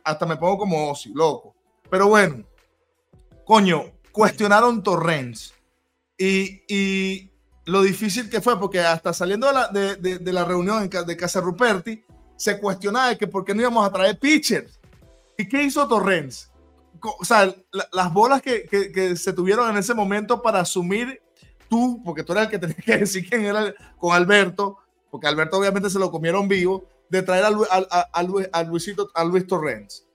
hasta me pongo como osi, loco. Pero bueno, coño, cuestionaron Torrens. Y, y, lo difícil que fue, porque hasta saliendo de la, de, de, la reunión de Casa Ruperti, se cuestionaba de que por qué no íbamos a traer pitchers. ¿Y qué hizo Torrens? O sea, las bolas que, que, que, se tuvieron en ese momento para asumir tú, porque tú eras el que tenías que decir quién era con Alberto, porque Alberto obviamente se lo comieron vivo, de traer a, a, a, a Luisito, a Luis Torrens.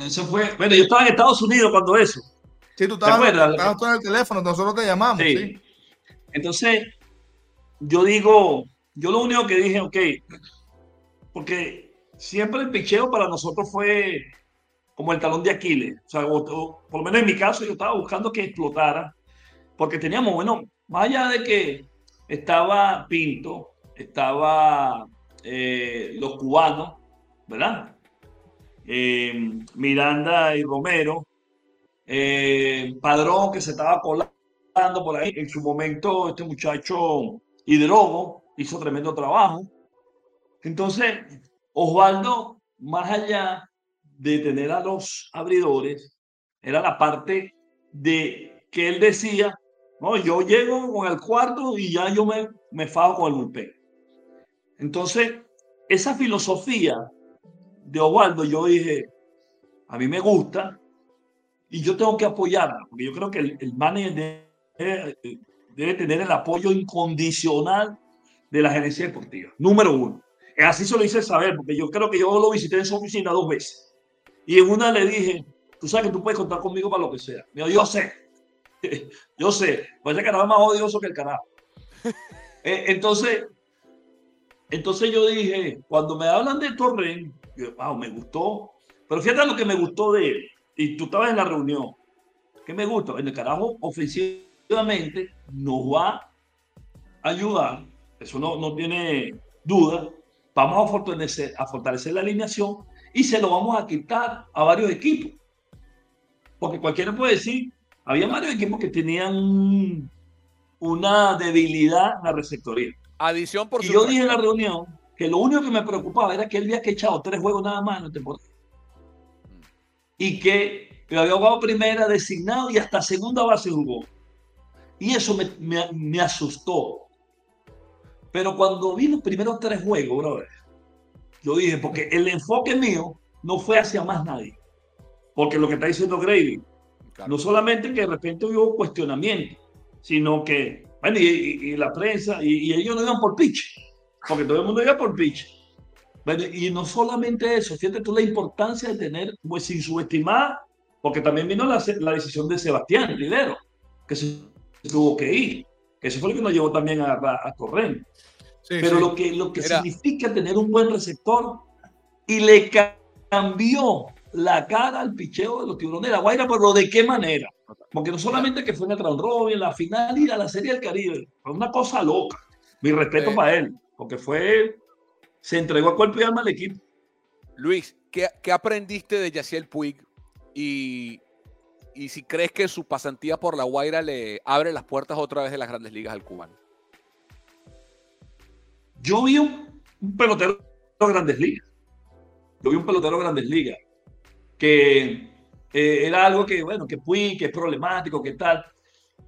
Eso fue, bueno, yo estaba en Estados Unidos cuando eso. Sí, tú estabas, estabas en el teléfono, nosotros te llamamos. Sí. Entonces, yo digo, yo lo único que dije, ok, porque siempre el picheo para nosotros fue como el talón de Aquiles. O sea, por lo menos en mi caso, yo estaba buscando que explotara, porque teníamos, bueno, más allá de que estaba Pinto, estaba eh, los cubanos, ¿verdad? Eh, Miranda y Romero, eh, Padrón que se estaba colando por ahí. En su momento, este muchacho Hidrogo hizo tremendo trabajo. Entonces, Osvaldo, más allá de tener a los abridores, era la parte de que él decía, no, yo llego con el cuarto y ya yo me, me fago con el bullpen. Entonces, esa filosofía de Osvaldo, yo dije, a mí me gusta, y yo tengo que apoyarla, porque yo creo que el, el manager debe, debe, tener el apoyo incondicional de la gerencia deportiva. Número uno. Así se lo hice saber, porque yo creo que yo lo visité en su oficina dos veces. Y en una le dije, tú sabes que tú puedes contar conmigo para lo que sea. Me dijo, yo sé, yo sé, ese carajo es más odioso que el carajo. Eh, entonces, entonces yo dije, cuando me hablan de Torren, yo, wow, me gustó. Pero fíjate lo que me gustó de él y tú estabas en la reunión, ¿qué me gusta? En el carajo, ofensivamente nos va a ayudar, eso no, no tiene duda, vamos a fortalecer, a fortalecer la alineación y se lo vamos a quitar a varios equipos. Porque cualquiera puede decir, había varios equipos que tenían una debilidad en la receptoría. Adición por Y yo dije en la reunión que lo único que me preocupaba era que él había que echado tres juegos nada más en la temporada y que había jugado primera, designado y hasta segunda base jugó. Y eso me, me, me asustó. Pero cuando vi los primeros tres juegos, brother, yo dije, porque el enfoque mío no fue hacia más nadie. Porque lo que está diciendo Grady, no solamente que de repente hubo cuestionamiento, sino que, bueno, y, la prensa, y, y, ellos no iban por pitch, porque todo el mundo iba por pitch. Y no solamente eso, fíjate tú la importancia de tener, pues sin subestimar, porque también vino la, la decisión de Sebastián Lidero, que se tuvo que ir, que eso fue lo que nos llevó también a, a, Pero lo que, lo que significa tener un buen receptor y le cambió la cara al picheo de los tiburones de la Guaira, pero ¿de qué manera? Porque no solamente que fue en el round robin, la final y a la Serie del Caribe, fue una cosa loca. Mi respeto para él, porque fue se entregó a cuerpo y alma al equipo. Luis, ¿qué, qué aprendiste de Yaciel Puig? Y, y, si crees que su pasantía por la Guaira le abre las puertas otra vez de las grandes ligas al cubano. Yo vi un, pelotero de grandes ligas. Yo vi un pelotero de grandes ligas que eh, era algo que, bueno, que Puig, que es problemático, que tal.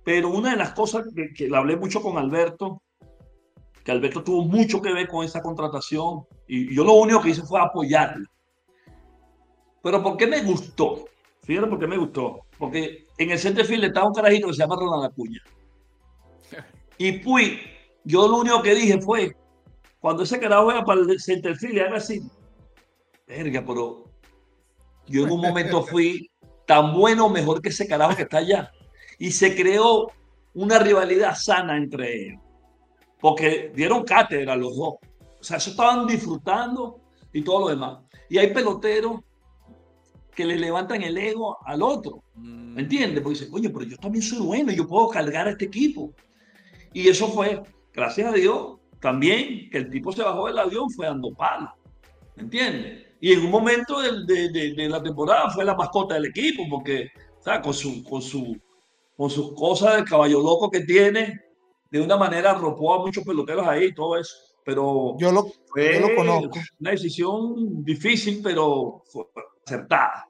Pero una de las cosas que, que le hablé mucho con Alberto que Alberto tuvo mucho que ver con esa contratación y yo lo único que hice fue apoyarla. Pero ¿por qué me gustó? Fíjate por qué me gustó. Porque en el centerfield estaba un carajito que se llama Ronald Acuña. Y pues, yo lo único que dije fue, cuando ese carajo vaya para el centerfield y haga así, verga, pero yo en un momento fui tan bueno mejor que ese carajo que está allá. Y se creó una rivalidad sana entre ellos. Porque dieron cátedra los dos. O sea, eso estaban disfrutando y todo lo demás. Y hay peloteros que le levantan el ego al otro. ¿Me entiendes? Porque dicen, oye, pero yo también soy bueno, yo puedo cargar a este equipo. Y eso fue, gracias a Dios, también que el tipo se bajó del avión fue dando palo. ¿Me entiendes? Y en un momento de, de, de, la temporada fue la mascota del equipo, porque o sea, con, su, con, su, con sus cosas del caballo loco que tiene, de una manera arropó a muchos peloteros ahí y todo eso. Pero yo lo, fue yo lo conozco. Una decisión difícil, pero acertada.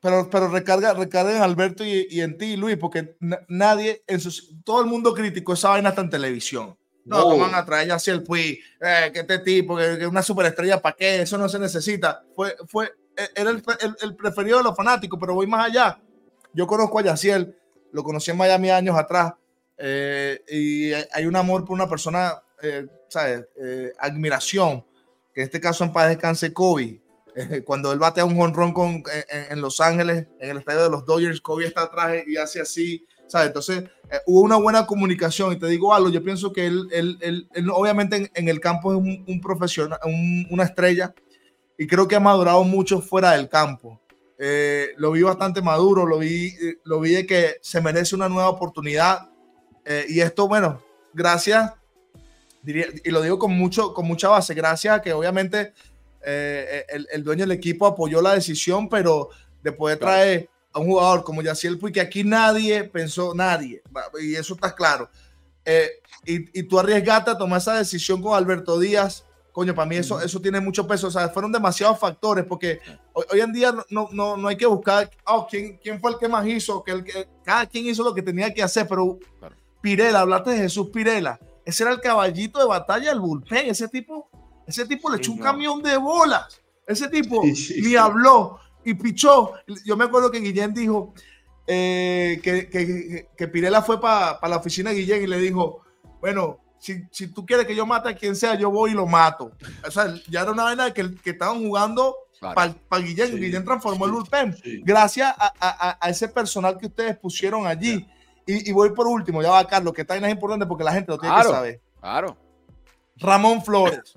Pero, pero recarga, recarga en Alberto y, y en ti, Luis, porque nadie, en sus, todo el mundo criticó esa vaina hasta en televisión. No, no. van a traer hacia el Puy, eh, que este tipo, que, que una superestrella, ¿para qué? Eso no se necesita. Fue, fue, e, era el, el, el, preferido de los fanáticos, pero voy más allá. Yo conozco a Yaciel, lo conocí en Miami años atrás, eh, y hay un amor por una persona, eh, ¿sabes? Eh, admiración, que en este caso en paz descanse Kobe. Eh, cuando él batea un honrón con, en, en, Los Ángeles, en el estadio de los Dodgers, Kobe está atrás y hace así, ¿sabes? Entonces, eh, hubo una buena comunicación. Y te digo algo, yo pienso que él, él, él, él obviamente en, en, el campo es un, un profesional, un, una estrella, y creo que ha madurado mucho fuera del campo. Eh, lo vi bastante maduro, lo vi, lo vi de que se merece una nueva oportunidad. Eh, y esto, bueno, gracias, diría, y lo digo con, mucho, con mucha base, gracias a que obviamente eh, el, el, dueño del equipo apoyó la decisión, pero de poder traer. A un jugador como Yaciel Puy, que aquí nadie pensó, nadie, y eso está claro. Eh, y, y, tú arriesgaste a tomar esa decisión con Alberto Díaz, coño, para mí eso, eso tiene mucho peso, o sea, fueron demasiados factores, porque hoy, hoy en día no, no, no, hay que buscar, oh, ¿quién, quién fue el que más hizo, que el que, cada quien hizo lo que tenía que hacer, pero claro. Pirela, hablaste de Jesús Pirela, ese era el caballito de batalla del bullpen, ese tipo ese tipo le echó un camión de bolas. Ese tipo sí, sí, ni sí. habló y pichó. Yo me acuerdo que Guillén dijo eh, que, que, que, Pirela fue para pa la oficina de Guillén y le dijo, bueno, si, si, tú quieres que yo mate a quien sea, yo voy y lo mato. O sea, ya era una vaina que, que estaban jugando claro. para pa Guillén. Guillén transformó el bullpen gracias a, a, a, ese personal que ustedes pusieron allí. Y, y, voy por último, ya va Carlos, que está es importante porque la gente lo tiene claro, que saber. Claro. Ramón Flores.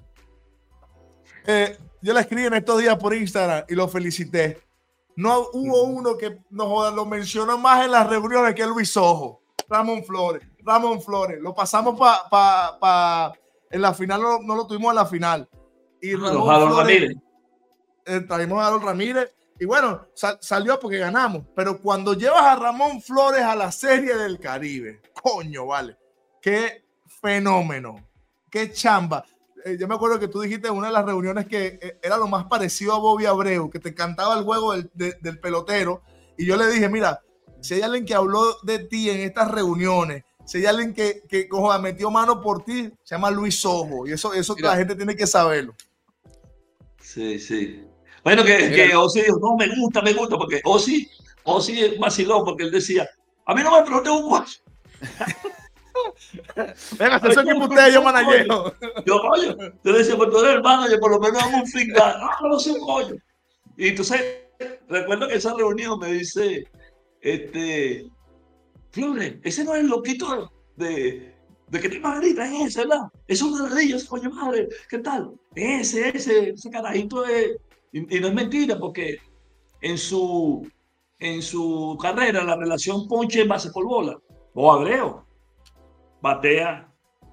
Eh, yo la escribí en estos días por Instagram y lo felicité. No hubo uno que no joda, lo mencionó más en las reuniones que Luis Ojo. Ramón Flores, Ramón Flores. Lo pasamos para pa, pa, en la final, no, no, lo tuvimos en la final. Y Ramón Flores, Ramírez. Eh, traímos a Harold Ramírez. Y bueno, sal, salió porque ganamos. Pero cuando llevas a Ramón Flores a la Serie del Caribe, coño, vale. Qué fenómeno. Qué chamba eh, yo me acuerdo que tú dijiste en una de las reuniones que eh, era lo más parecido a Bobby Abreu, que te cantaba el juego del, de, del, pelotero. Y yo le dije, mira, si hay alguien que habló de ti en estas reuniones, si hay alguien que, que cojo, metió mano por ti, se llama Luis Ojo. Y eso, eso la gente tiene que saberlo. Sí, sí. Bueno, que, que Osi dijo, no, me gusta, me gusta, porque Osi, Osi vaciló, porque él decía, a mí no me pregunté un guacho. Venga, se soy equipo usted, yo manajero. Yo, coño, yo le decía, pues tú eres el manager, por lo menos hago un feedback. No, no soy un coño. Y entonces, recuerdo que esa reunión me dice, este, Flores, ese no es el loquito de, de que te Margarita, es ese, ¿verdad? Es un ladrillo, ese coño madre, ¿qué tal? Ese, ese, ese carajito es, y, y no es mentira, porque en su, en su carrera, la relación ponche base por bola, o agreo, batea,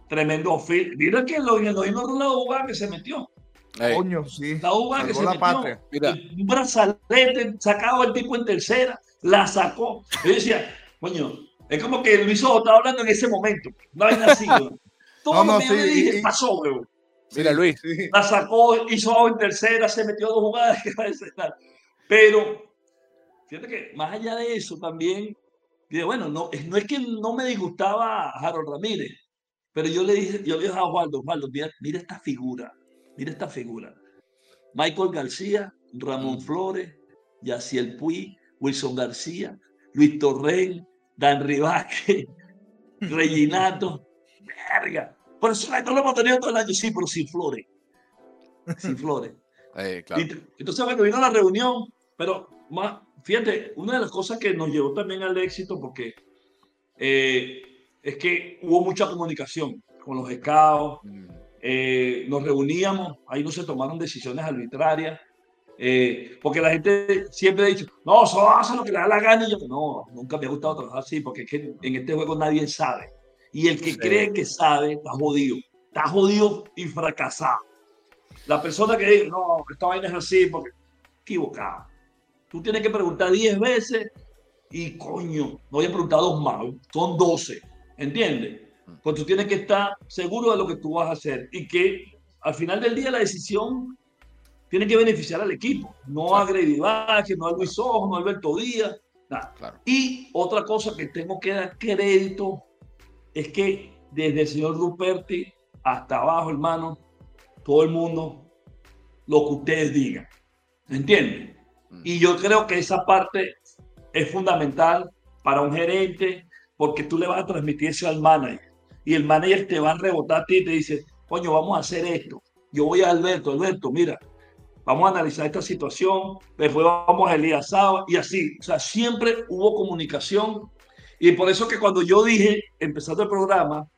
tremendo fit. Mira que lo, lo vimos la jugada que se metió. Hey. Coño, sí. La jugada que se la metió. Mira. Un brazalete sacado el tipo en tercera, la sacó. Yo decía, coño, es como que Luis Ojo estaba hablando en ese momento. No hay nacido. Todo no, no, lo que sí, yo le dije y, pasó, weón. Mira, Luis. Sí. La sacó, hizo en tercera, se metió dos jugadas. Pero, fíjate que más allá de eso, también y bueno, no, no es que no me disgustaba Harold Ramírez, pero yo le dije, yo le dije a Osvaldo, Osvaldo, mira, mira esta figura, mira esta figura. Michael García, Ramón Flores, Yaciel Puy, Wilson García, Luis Torrell, Dan Rivaque, Reginato, verga. Por eso no lo hemos tenido todo el año, sí, pero sin flores. Sin flores. Eh, claro. Entonces, bueno, vino la reunión, pero más, fíjate, una de las cosas que nos llevó también al éxito, porque eh, es que hubo mucha comunicación con los scouts, mm. eh, nos reuníamos, ahí no se tomaron decisiones arbitrarias, eh, porque la gente siempre ha dicho, no, solo hace lo que le da la gana, y yo, no, nunca me ha gustado trabajar así, porque es que en este juego nadie sabe, y el que cree que sabe está jodido, está jodido y fracasado. La persona que dice, no, esta vaina es así, porque equivocado. Tú tienes que preguntar 10 veces y coño, no voy a preguntar dos más, son 12, ¿entiendes? Pues tú tienes que estar seguro de lo que tú vas a hacer y que al final del día la decisión tiene que beneficiar al equipo, no a Grady que no a Luis Ojo, no a Alberto Díaz. Nada. Y otra cosa que tengo que dar crédito es que desde el señor Ruperti hasta abajo, hermano, todo el mundo, lo que ustedes digan. ¿Entienden? Y yo creo que esa parte es fundamental para un gerente porque tú le vas a transmitir eso al manager y el manager te va a rebotar a ti y te dice, coño, vamos a hacer esto. Yo voy a Alberto, Alberto, mira, vamos a analizar esta situación, después vamos a Elías Saba y así. O sea, siempre hubo comunicación y por eso que cuando yo dije, empezando el programa,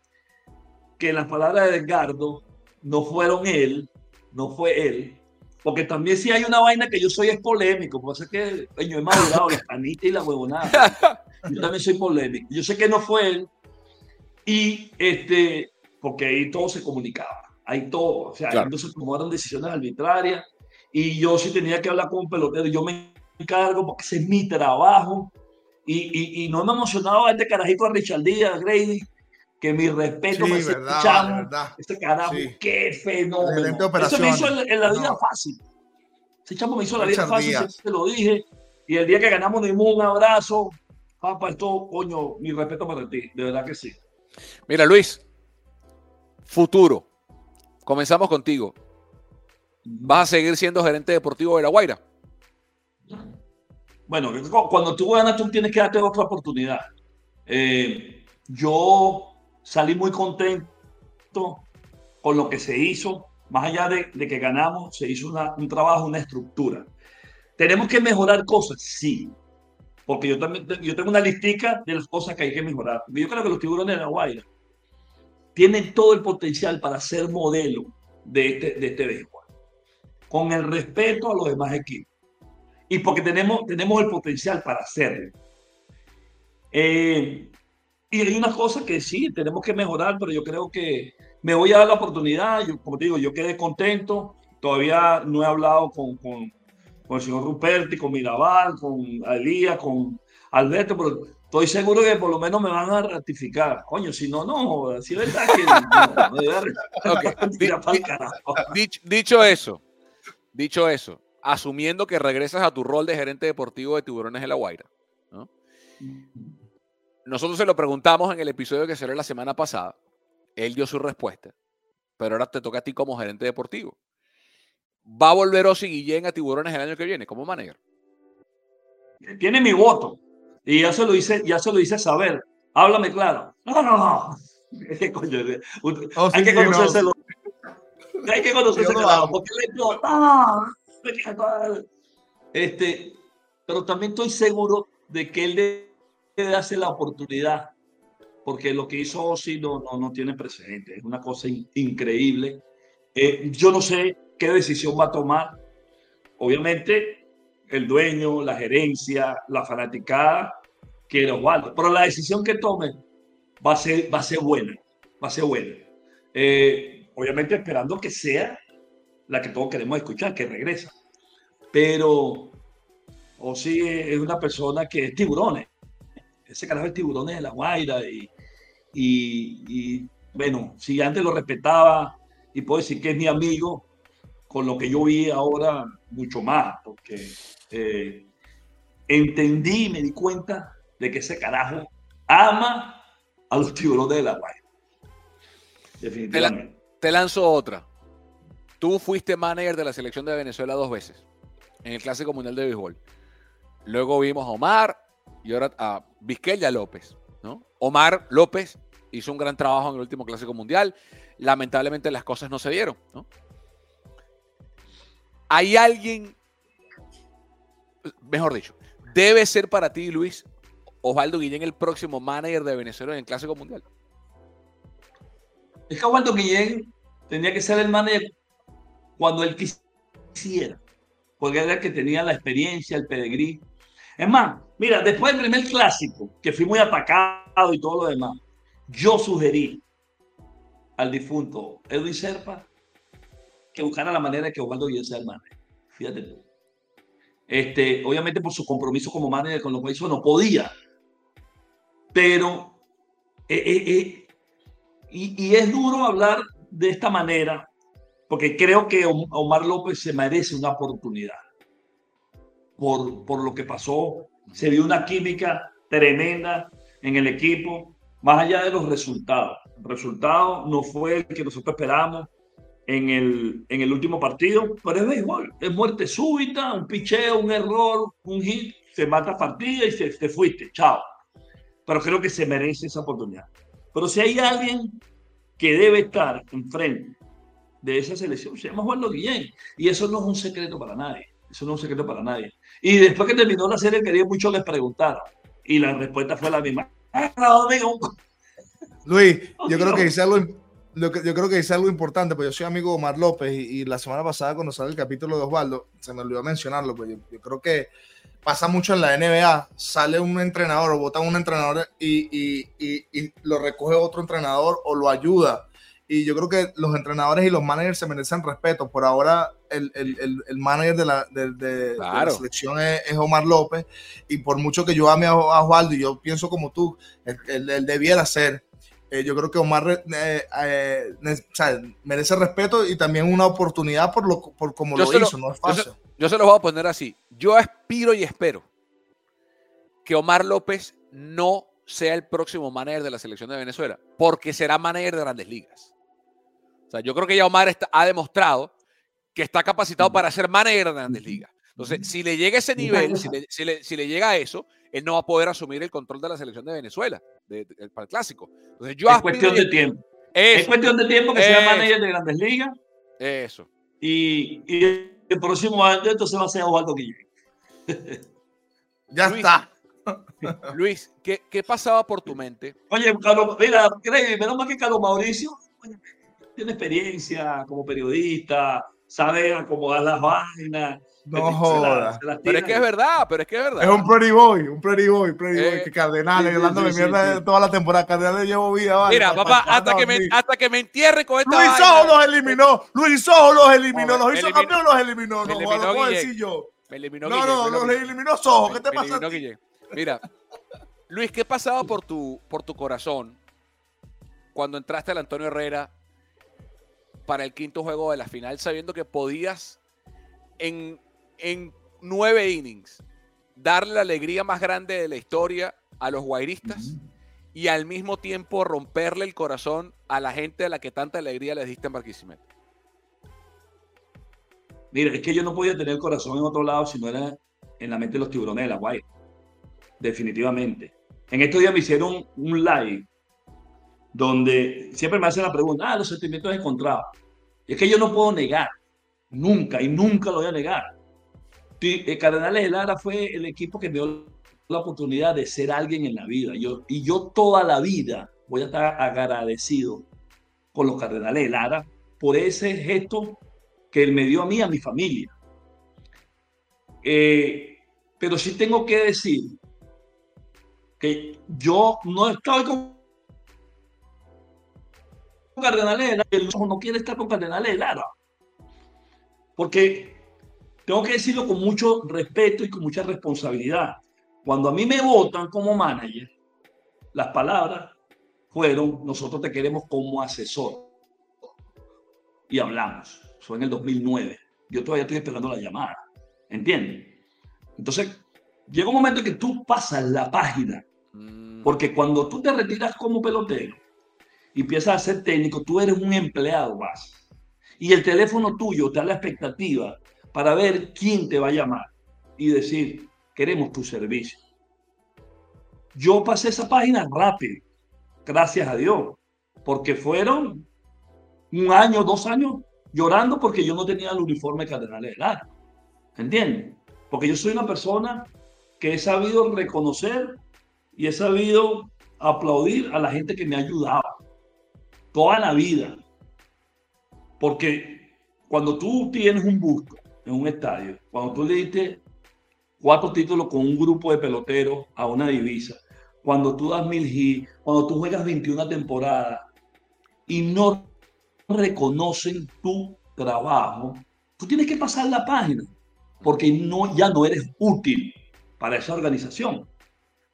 que las palabras de Edgardo no fueron él, no fue él, porque también si hay una vaina que yo soy es polémico, porque sé que yo he madurado la panita y la huevonada. Yo también soy polémico. Yo sé que no fue él. Y este, porque ahí todo se comunicaba. Ahí todo. O sea, claro. entonces tomaron decisiones arbitrarias. Y yo sí tenía que hablar con un pelotero. Yo me encargo porque ese es mi trabajo. Y, y, y no me emocionaba este carajito a Richard Díaz, Grady que mi respeto sí, me verdad, este carajo, sí. qué fenómeno. Eso me hizo en, en la vida no. fácil. Ese chamo me hizo la vida fácil, se lo dije. Y el día que ganamos dimos un abrazo. Papá, esto, coño, mi respeto para ti, de verdad que sí. Mira, Luis, futuro. Comenzamos contigo. ¿Vas a seguir siendo gerente deportivo de La Guaira? Bueno, cuando tú ganas, tú tienes que darte otra oportunidad. Eh, yo salí muy contento con lo que se hizo. Más allá de, que ganamos, se hizo un trabajo, una estructura. ¿Tenemos que mejorar cosas? Sí. Porque yo también yo tengo una listica de las cosas que hay que mejorar. Yo creo que los tiburones de la Guaira tienen todo el potencial para ser modelo de este, de este béisbol. Con el respeto a los demás equipos. Y porque tenemos, tenemos el potencial para hacerlo. Eh, y hay unas cosas que sí, tenemos que mejorar, pero yo creo que me voy a dar la oportunidad. Yo, como te digo, yo quedé contento. Todavía no he hablado con, con, con el señor Ruperti, con Mirabal, con Elías, con Alberto, pero estoy seguro que por lo menos me van a ratificar. Coño, si no, no, si es verdad que no, no okay. dicho, dicho eso, dicho eso, asumiendo que regresas a tu rol de gerente deportivo de Tiburones de la Guaira, ¿no? Nosotros se lo preguntamos en el episodio que salió la semana pasada. Él dio su respuesta. Pero ahora te toca a ti como gerente deportivo. ¿Va a volver Osi Guillén a Tiburones el año que viene como manager? Tiene mi voto. Y ya se lo hice, ya se lo hice saber. Háblame claro. No, no, no. hay que conocerse. Hay que conocerse claro. Porque le este, pero también estoy seguro de que él darse la oportunidad, porque lo que hizo Ozzy no, no, no tiene precedentes, es una cosa in, increíble. Eh, yo no sé qué decisión va a tomar. Obviamente, el dueño, la gerencia, la fanaticada, que lo. Pero la decisión que tome va a ser, va a ser buena, va a ser buena. Eh, obviamente esperando que sea la que todos queremos escuchar, que regresa. Pero Ozzy es una persona que es tiburones ese carajo de tiburones de la Guaira y, y, bueno, si antes lo respetaba y puedo decir que es mi amigo, con lo que yo vi ahora mucho más, porque eh, entendí y me di cuenta de que ese carajo ama a los tiburones de la Guaira. Definitivamente. Te, te lanzo otra. Tú fuiste manager de la selección de Venezuela dos veces en el Clásico Mundial de Béisbol. Luego vimos a Omar y ahora a Vizquella López. ¿no? Omar López hizo un gran trabajo en el último Clásico Mundial lamentablemente las cosas no se dieron. ¿no? Hay alguien, mejor dicho, debe ser para ti, Luis, Osvaldo Guillén el próximo manager de Venezuela en el Clásico Mundial. Es que Osvaldo Guillén tenía que ser el manager cuando él quisiera, porque era el que tenía la experiencia, el pedigrí. Es más, mira, después del primer clásico, que fui muy atacado y todo lo demás, yo sugerí al difunto Edwin Serpa que buscara la manera de que Osvaldo Guillén sea el manager. Fíjate tú. Este, obviamente por su compromiso como manager con lo que hizo no podía. Pero, eh, eh, eh, y, es duro hablar de esta manera, porque creo que Omar López se merece una oportunidad. Por, por lo que pasó, se vio una química tremenda en el equipo, más allá de los resultados. El resultado no fue el que nosotros esperábamos en el, en el último partido, pero es béisbol, es muerte súbita, un picheo, un error, un hit, se mata partida y se, te fuiste, chao. Pero creo que se merece esa oportunidad. Pero si hay alguien que debe estar enfrente de esa selección, se llama Juan Guillén. Y eso no es un secreto para nadie. Eso no es un secreto para nadie. Y después que terminó la serie, quería mucho les preguntara. Y la respuesta fue la misma. Luis, yo creo que dice algo, yo creo que dice algo importante, pues yo soy amigo de Omar López y, la semana pasada cuando sale el capítulo de Osvaldo, se me olvidó mencionarlo, pues yo, creo que pasa mucho en la NBA, sale un entrenador o votan un entrenador y, y, y, lo recoge otro entrenador o lo ayuda. Y yo creo que los entrenadores y los managers se merecen respeto. Por ahora, el, el, el manager de la, de, de, la selección es, es, Omar López. Y por mucho que yo ame a, Osvaldo y yo pienso como tú, él debiera ser eh, yo creo que Omar eh, eh, merece respeto y también una oportunidad por, lo, por como lo hizo, no es fácil. Yo se, lo voy a poner así. Yo aspiro y espero que Omar López no sea el próximo manager de la selección de Venezuela, porque será manager de grandes ligas. O sea, yo creo que ya Omar ha demostrado que está capacitado para ser manager de grandes ligas. Entonces, si le llega a ese nivel, si le, si le llega a eso, él no va a poder asumir el control de la selección de Venezuela para el clásico. Entonces, yo es cuestión de tiempo. es cuestión de tiempo que sea manager de grandes ligas. Eso. Y, y, el próximo año entonces va a ser Osvaldo Guillén. ya está. Luis, ¿qué, ¿qué, pasaba por tu mente? Oye, Carlos, mira, menos mal que Carlos Mauricio tiene experiencia como periodista, sabe acomodar las vainas, no jodas. Pero es que es verdad, pero es que es verdad. Es un pretty boy, un pretty boy, pretty boy. Eh, que Cardenales, hablando de mierda toda la temporada. Cardenales llevo vida. Vale, Mira, papá, hasta que, me, hasta que me entierre con esta Luis Ojo los eliminó. Luis Ojo los eliminó. Los hizo campeón, los eliminó. No, eliminó lo puedo decir yo. Me eliminó No, no, los eliminó Sojo. ¿Qué te pasa? Mira, Luis, ¿qué pasaba por tu, por tu corazón cuando entraste al Antonio Herrera para el quinto juego de la final, sabiendo que podías en en nueve innings darle la alegría más grande de la historia a los guairistas y al mismo tiempo romperle el corazón a la gente a la que tanta alegría les diste en Barquisimeto? Mira, es que yo no podía tener el corazón en otro lado si no era en la mente de los tiburones de la Guaira. Definitivamente. En estos días me hicieron un live donde siempre me hacen la pregunta, ah, los sentimientos encontrados. Y es que yo no puedo negar, nunca, y nunca lo voy a negar, eh, Cardenales de Lara fue el equipo que me dio la oportunidad de ser alguien en la vida. Yo, y yo toda la vida voy a estar agradecido con los Cardenales de Lara por ese gesto que él me dio a mí, a mi familia. Eh, pero sí tengo que decir que yo no estoy con Cardenales de Lara, no quiere estar con Cardenales de Lara. Porque tengo que decirlo con mucho respeto y con mucha responsabilidad. Cuando a mí me votan como manager, las palabras fueron, nosotros te queremos como asesor. Y hablamos. Fue en el 2009. Yo todavía estoy esperando la llamada. ¿Entiendes? Entonces, llega un momento en que tú pasas la página. Mm. Porque cuando tú te retiras como pelotero y empiezas a ser técnico, tú eres un empleado más. Y el teléfono tuyo te da la expectativa para ver quién te va a llamar y decir, queremos tu servicio. Yo pasé esa página rápido, gracias a Dios, porque fueron un año, dos años llorando porque yo no tenía el uniforme cardenal de Lara. ¿Entiendes? Porque yo soy una persona que he sabido reconocer y he sabido aplaudir a la gente que me ha ayudado toda la vida. Porque cuando tú tienes un busto en un estadio, cuando tú le diste cuatro títulos con un grupo de peloteros a una divisa, cuando tú das mil hits, cuando tú juegas 21 temporadas y no reconocen tu trabajo, tú tienes que pasar la página porque no, ya no eres útil para esa organización.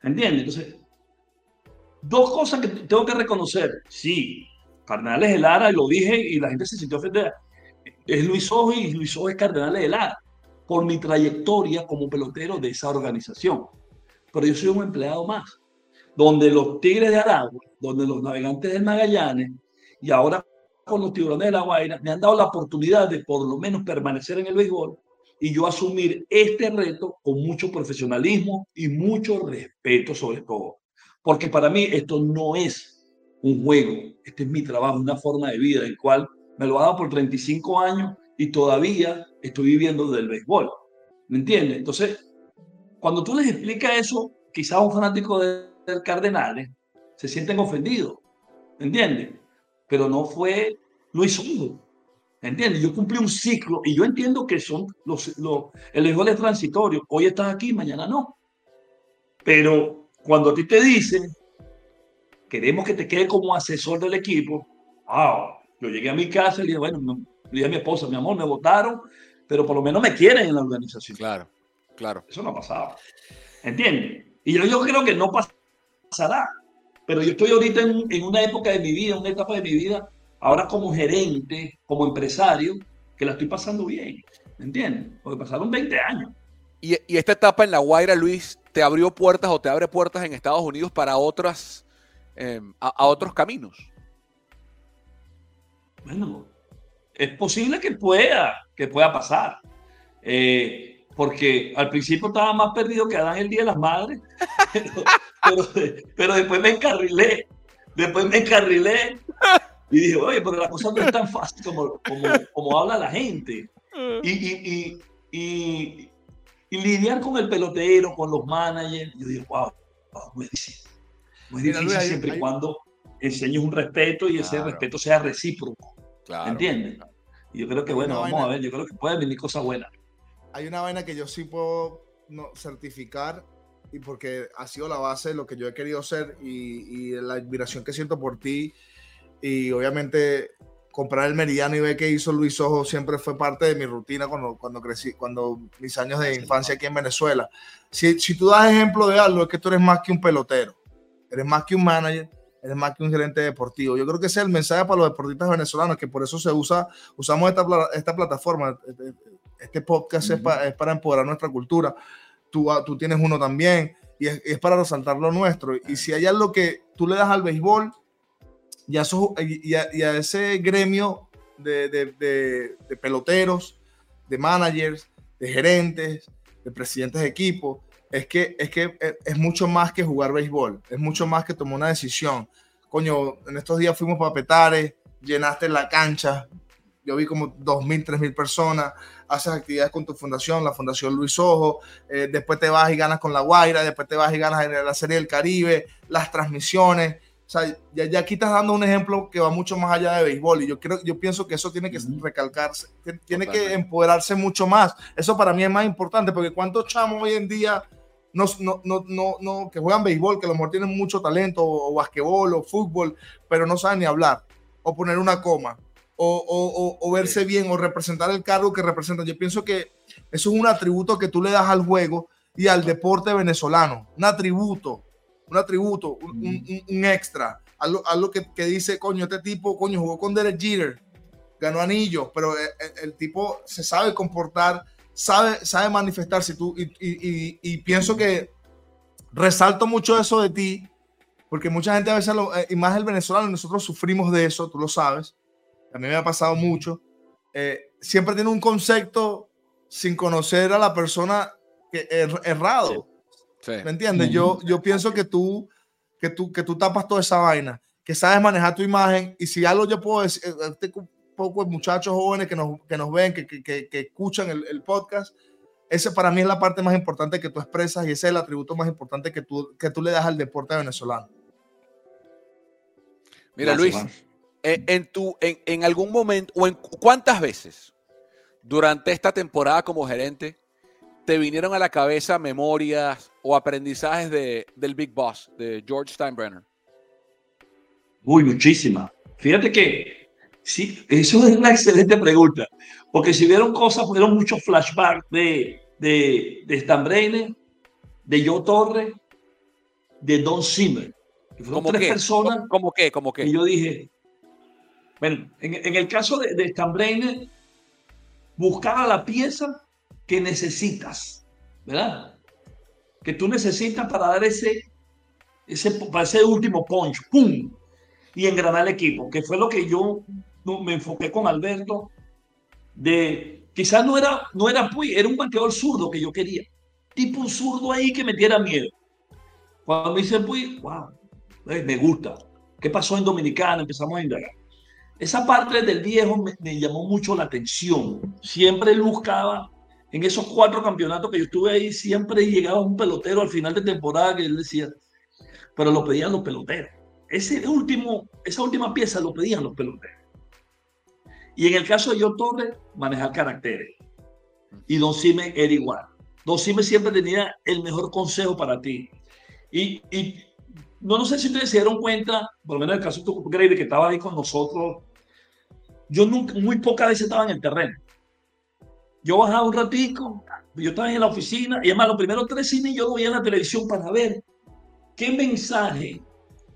¿Entiendes? Entonces, dos cosas que tengo que reconocer. Sí, Cardenales de Lara, y lo dije y la gente se sintió ofendida. Es Luis Ojo y Luis Ojo es Cardenales de Lara, por mi trayectoria como pelotero de esa organización. Pero yo soy un empleado más, donde los Tigres de Aragua, donde los Navegantes del Magallanes y ahora con los Tiburones de la Guaira me han dado la oportunidad de por lo menos permanecer en el béisbol y yo asumir este reto con mucho profesionalismo y mucho respeto sobre todo. Porque para mí esto no es un juego, este es mi trabajo, una forma de vida, el cual me lo ha dado por 35 años y todavía estoy viviendo del béisbol. ¿Me entiendes? Entonces, cuando tú les explicas eso, quizás un fanático del Cardenales se sienten ofendidos. ¿Me entiendes? Pero no fue Luis Hugo. ¿Entiendes? Yo cumplí un ciclo y yo entiendo que son los, los, el béisbol es transitorio. Hoy estás aquí, mañana no. Pero cuando a ti te dicen, queremos que te quede como asesor del equipo, wow, yo llegué a mi casa y le dije, bueno, le dije a mi esposa, mi amor, me votaron, pero por lo menos me quieren en la organización. Claro, claro. Eso no ha pasado. ¿Entiendes? Y yo, yo creo que no pasará. Pero yo estoy ahorita en, en una época de mi vida, una etapa de mi vida, ahora como gerente, como empresario, que la estoy pasando bien. ¿Me entiendes? Porque pasaron 20 años. Y, y, esta etapa en La Guaira, Luis, te abrió puertas o te abre puertas en Estados Unidos para otras, eh, a, otros caminos. Bueno, es posible que pueda, que pueda pasar. Eh, porque al principio estaba más perdido que Adán el Día de las Madres, pero, después me encarrilé, después me encarrilé y dije, oye, pero la cosa no es tan fácil como, como, habla la gente. Y, y, y, lidiar con el pelotero, con los managers, yo digo, wow, wow muy difícil. Muy difícil Mira, siempre hay, y cuando enseñes un respeto y claro. ese respeto sea recíproco. Claro, ¿Entiendes? Claro. Y yo creo que, bueno, vamos vaina, a ver, yo creo que pueden venir cosas buenas. Hay una vaina que yo sí puedo no, certificar y porque ha sido la base de lo que yo he querido ser y, y la admiración que siento por ti y obviamente comprar el meridiano y ver qué hizo Luis Ojo siempre fue parte de mi rutina cuando, cuando crecí, cuando mis años de infancia aquí en Venezuela. Si, si tú das ejemplo de algo, es que tú eres más que un pelotero, eres más que un manager, eres más que un gerente deportivo. Yo creo que ese es el mensaje para los deportistas venezolanos, que por eso se usa, usamos esta, esta plataforma, este podcast uh -huh. es, para, es, para, empoderar nuestra cultura. Tú, tú tienes uno también y es, es para resaltar lo nuestro. Y si hay algo que tú le das al béisbol, y a, esos, y a, y a ese gremio de, de, de, de, peloteros, de managers, de gerentes, de presidentes de equipo, es que, es que es mucho más que jugar béisbol, es mucho más que tomar una decisión. Coño, en estos días fuimos para Petare, llenaste la cancha, yo vi como 2.000, 3.000 personas, haces actividades con tu fundación, la Fundación Luis Ojo, eh, después te vas y ganas con La Guaira, después te vas y ganas en la Serie del Caribe, las transmisiones, o sea, ya, ya, aquí estás dando un ejemplo que va mucho más allá de béisbol y yo creo, yo pienso que eso tiene que recalcarse, tiene que empoderarse mucho más. Eso para mí es más importante porque cuántos chamos hoy en día no, no, no, no, no que juegan béisbol, que a lo mejor tienen mucho talento o, o basquetbol o fútbol, pero no saben ni hablar o poner una coma o, o, o verse sí. bien o representar el cargo que representan. Yo pienso que eso es un atributo que tú le das al juego y al deporte venezolano, un atributo un atributo, un, un, un extra, algo, algo que, que, dice, coño, este tipo, coño, jugó con Derek Jeter, ganó anillos, pero el, el, tipo se sabe comportar, sabe, sabe manifestarse. Tú, y, y, y, y, pienso que resalto mucho eso de ti, porque mucha gente a veces, lo, eh, y más el venezolano, nosotros sufrimos de eso, tú lo sabes, a mí me ha pasado mucho. Eh, siempre tiene un concepto sin conocer a la persona que er, errado. Sí. Sí. ¿Me entiendes? Yo, yo pienso que tú, que, tú, que tú tapas toda esa vaina. que sabes manejar tu imagen. Y si algo yo puedo decir, eh, poco de muchachos jóvenes que nos, que nos ven, que, que, que escuchan el, el, podcast, ese para mí es la parte más importante que tú expresas y ese es el atributo más importante que tú, que tú le das al deporte venezolano. Mira, Luis, en, en, tu, en, en algún momento, o en cuántas veces durante esta temporada como gerente, te vinieron a la cabeza memorias o aprendizajes de, del Big Boss, de George Steinbrenner? Uy, muchísimas. Fíjate que sí, eso es una excelente pregunta, porque si vieron cosas, fueron muchos flashbacks de, de, de Steinbrenner, de Joe Torre, de Don Zimmer. ¿Cómo tres qué? personas. ¿Cómo, qué? ¿Cómo qué? Y yo dije, bueno, en, en el caso de, de Steinbrenner, buscaba la pieza que necesitas, ¿verdad? Que tú necesitas para dar ese, ese, para ese último punch, ¡pum! Y engranar el equipo, que fue lo que yo me enfoqué con Alberto, de quizás no era, no era Puy, era un bateador zurdo que yo quería, tipo un zurdo ahí que me diera miedo. Cuando me dice Puy, wow, eh, me gusta. ¿Qué pasó en Dominicana? Empezamos a indagar. Esa parte del viejo me, me, llamó mucho la atención. Siempre buscaba, en esos cuatro campeonatos que yo estuve ahí, siempre llegaba un pelotero al final de temporada que él decía, pero lo pedían los peloteros. Ese último, esa última pieza lo pedían los peloteros. Y en el caso de John Torres, manejar caracteres. Y Don Cime era igual. Don Cime siempre tenía el mejor consejo para ti. Y, y no, no sé si ustedes se dieron cuenta, por lo menos en el caso de tu Grady, que estaba ahí con nosotros, yo nunca, muy pocas veces estaba en el terreno. Yo bajaba un ratico, yo estaba en la oficina, y además los primeros tres cines yo lo veía en la televisión para ver qué mensaje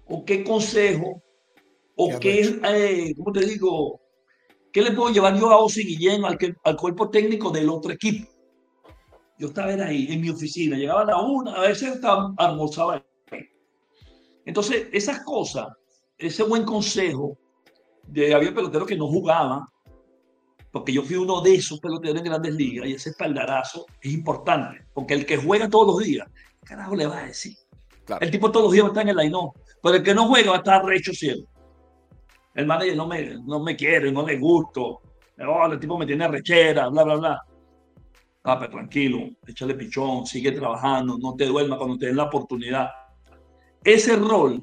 o qué consejo o qué, eh, ¿cómo te digo? ¿Qué le puedo llevar yo a Osi Guillén, al, al cuerpo técnico del otro equipo? Yo estaba ahí, en mi oficina, llegaba a la una, a veces estaba, almorzaba ahí. Entonces, esas cosas, ese buen consejo, de, había peloteros que no jugaban, porque yo fui uno de esos peloteros en grandes ligas y ese espaldarazo es importante, porque el que juega todos los días, ¿qué carajo le va a decir? Claro. El tipo todos los días va a estar en el line pero el que no juega va a estar recho siempre. El manager no me, no me quiere, no le gusto, oh, el tipo me tiene rechera, bla, bla, bla. Ah, pero tranquilo, échale pichón, sigue trabajando, no te duermas cuando te den la oportunidad. Ese rol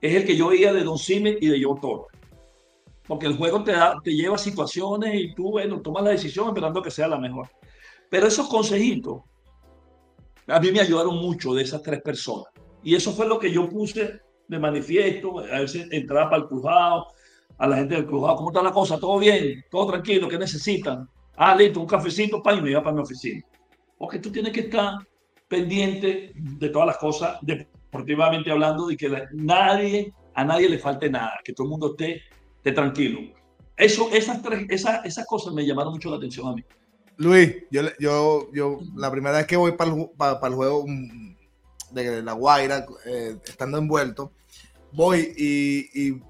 es el que yo veía de Don Simmons y de Joe Torre. Porque el juego te, da, te lleva a situaciones y tú, bueno, tomas la decisión esperando que sea la mejor. Pero esos consejitos a mí me ayudaron mucho de esas tres personas. Y eso fue lo que yo puse de manifiesto. A veces entraba para el crujado, a la gente del crujado, ¿cómo está la cosa? ¿Todo bien? ¿Todo tranquilo? ¿Qué necesitan? Ah, listo, un cafecito, para y me iba para mi oficina. Porque tú tienes que estar pendiente de todas las cosas deportivamente hablando, de que nadie, a nadie le falte nada, que todo el mundo esté, tranquilo. Eso, esas, esas, esas cosas me llamaron mucho la atención a mí. Luis, yo, yo, yo la primera vez que voy para el, para, para el juego de La Guaira, eh, estando envuelto, voy y, y,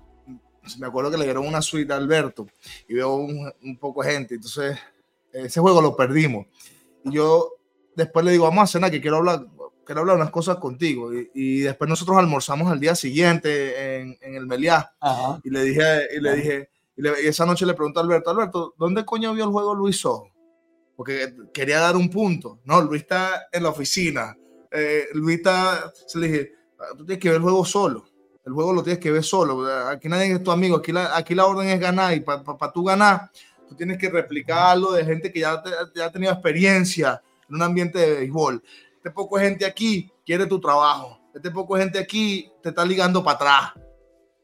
me acuerdo que le dieron una suite a Alberto y veo un, un poco de gente, entonces ese juego lo perdimos. Y yo después le digo, vamos a cenar, que quiero hablar, quiero hablar unas cosas contigo. Y, y, después nosotros almorzamos al día siguiente en, en el Meliá. Y le dije, y le Ajá. dije, y, le, y, esa noche le pregunto a Alberto, Alberto, ¿dónde coño vio el juego Luis Sojo? Porque quería dar un punto. No, Luis está en la oficina. Eh, se le dije, ah, tú tienes que ver el juego solo. El juego lo tienes que ver solo. Aquí nadie es tu amigo. Aquí la, aquí la orden es ganar. Y para pa, pa tú ganar, tú tienes que replicarlo de gente que ya, te, ya ha tenido experiencia en un ambiente de béisbol este poco gente aquí quiere tu trabajo, este poco gente aquí te está ligando para atrás.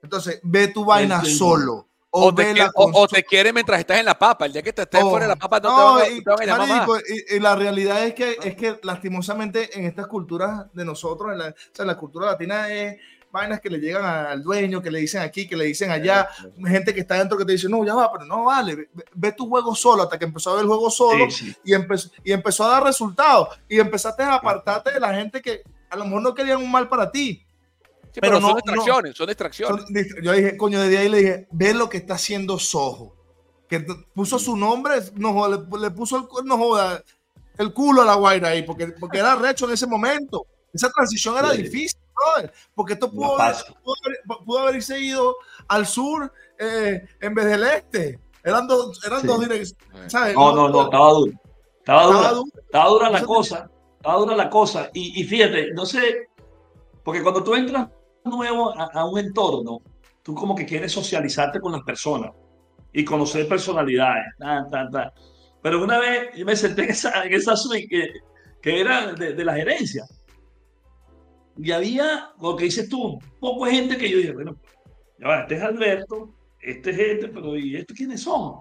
Entonces, ve tu vaina solo. O, o, te quiere, o, o, te quiere, mientras estás en la papa. El día que te estés oh, fuera de la papa, no, no te, van, y, te van a y, y, la realidad es que, es que, lastimosamente, en estas culturas de nosotros, en la, o sea, la cultura latina es vainas que le llegan al dueño, que le dicen aquí, que le dicen allá, gente que está dentro que te dice, no, ya va, pero no vale, ve, ve tu juego solo, hasta que empezó a ver el juego solo sí. Y, empezó, y empezó a dar resultados, y empezaste a apartarte de la gente que a lo mejor no querían un mal para ti. Sí, pero, pero, son no, distracciones, no, son distracciones. Son, yo dije, coño, desde ahí le dije, ve lo que está haciendo Soho, que puso su nombre, no, le, le puso el, no joda, el culo a la guaira ahí, porque, porque era recho en ese momento. Esa transición era sí. difícil porque esto pudo, haber, seguido al sur eh, en vez del este. Eran dos, eran dos direcciones. No, no, no, estaba duro. Estaba, dura, estaba dura la cosa. Estaba dura la cosa. Y, y, fíjate, no sé, porque cuando tú entras nuevo a, un entorno, tú como que quieres socializarte con las personas y conocer personalidades. Pero una vez me senté en esa, en esa suite que, que era de, de, la gerencia. Y había, lo que dices tú, poco gente que yo dije, bueno, ya este es Alberto, este es este, pero ¿y estos quiénes son?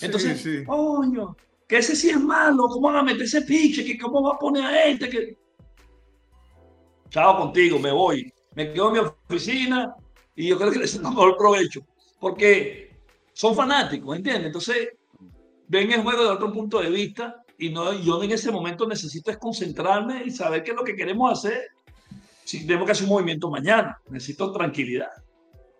Entonces, coño, que ese sí es malo, ¿cómo van a meter ese pinche? ¿Que ¿Cómo va a poner a este? Que... Chao contigo, me voy. Me quedo en mi oficina y yo creo que les saco mejor provecho. Porque son fanáticos, ¿entiendes? Entonces, ven el juego de otro punto de vista y no, yo en ese momento necesito es concentrarme y saber qué es lo que queremos hacer. Si tenemos que hacer un movimiento mañana, necesito tranquilidad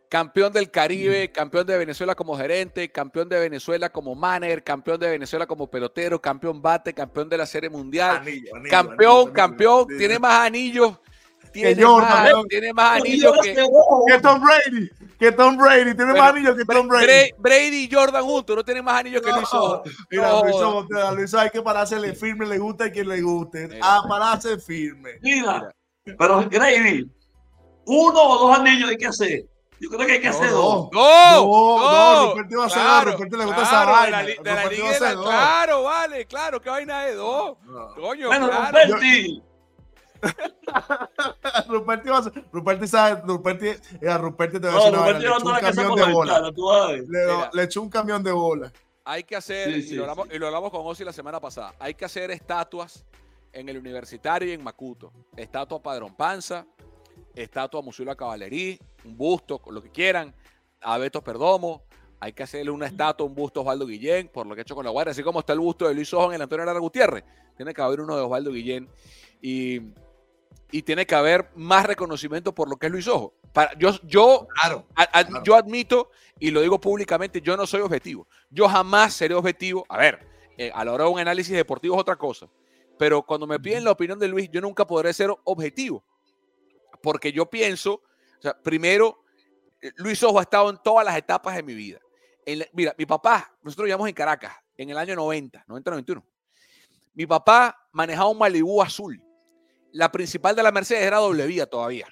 campeón del Caribe, campeón de Venezuela como gerente, campeón de Venezuela como manager, campeón de Venezuela como pelotero, campeón bate, campeón de la Serie Mundial, campeón, campeón, tiene más anillos. Tiene, más, tiene más anillos que, que, Tom Brady. Que Tom Brady tiene más anillos que Tom Brady. Brady y Jordan juntos no tienen más anillos que Luis Ojo. Mira, Luis Ojo, Luis hay que pararse firme, le gusta a quien le guste. A pararse firme. Mira, pero Brady, uno o dos anillos hay que hacer. Yo creo que hay que hacer dos. No, no, no, iba a hacer dos. Ruperto le gusta esa vaina. De la, de claro, vale, claro, qué vaina de dos. Coño, bueno, claro. Ruperti. Ruperti va a ser, Ruperti sabe, Ruperti, era Ruperti te va a decir no, le echó un camión de bola. Le, le echó un camión de bola. Hay que hacer, sí, sí, y, lo hablamos, y, lo hablamos, con Ozzy la semana pasada, hay que hacer estatuas en el universitario y en Macuto. Estatua Padrón Panza, estatua a Museo de la Caballería, un busto, con lo que quieran, a Beto Perdomo, hay que hacerle una estatua, un busto a Osvaldo Guillén, por lo que ha hecho con la Guardia, así como está el busto de Luis Ojo en el Antonio Lara Gutiérrez, tiene que haber uno de Osvaldo Guillén y, y, tiene que haber más reconocimiento por lo que es Luis Ojo. Para, yo, yo, yo admito, y lo digo públicamente, yo no soy objetivo. Yo jamás seré objetivo. A ver, eh, a la hora de un análisis deportivo es otra cosa. Pero cuando me piden la opinión de Luis, yo nunca podré ser objetivo porque yo pienso, o sea, primero, eh, Luis Ojo ha estado en todas las etapas de mi vida. mira, mi papá, nosotros vivíamos en Caracas en el año 90, 90-91. Mi papá manejaba un Malibu azul. La principal de la Mercedes era doble vía todavía.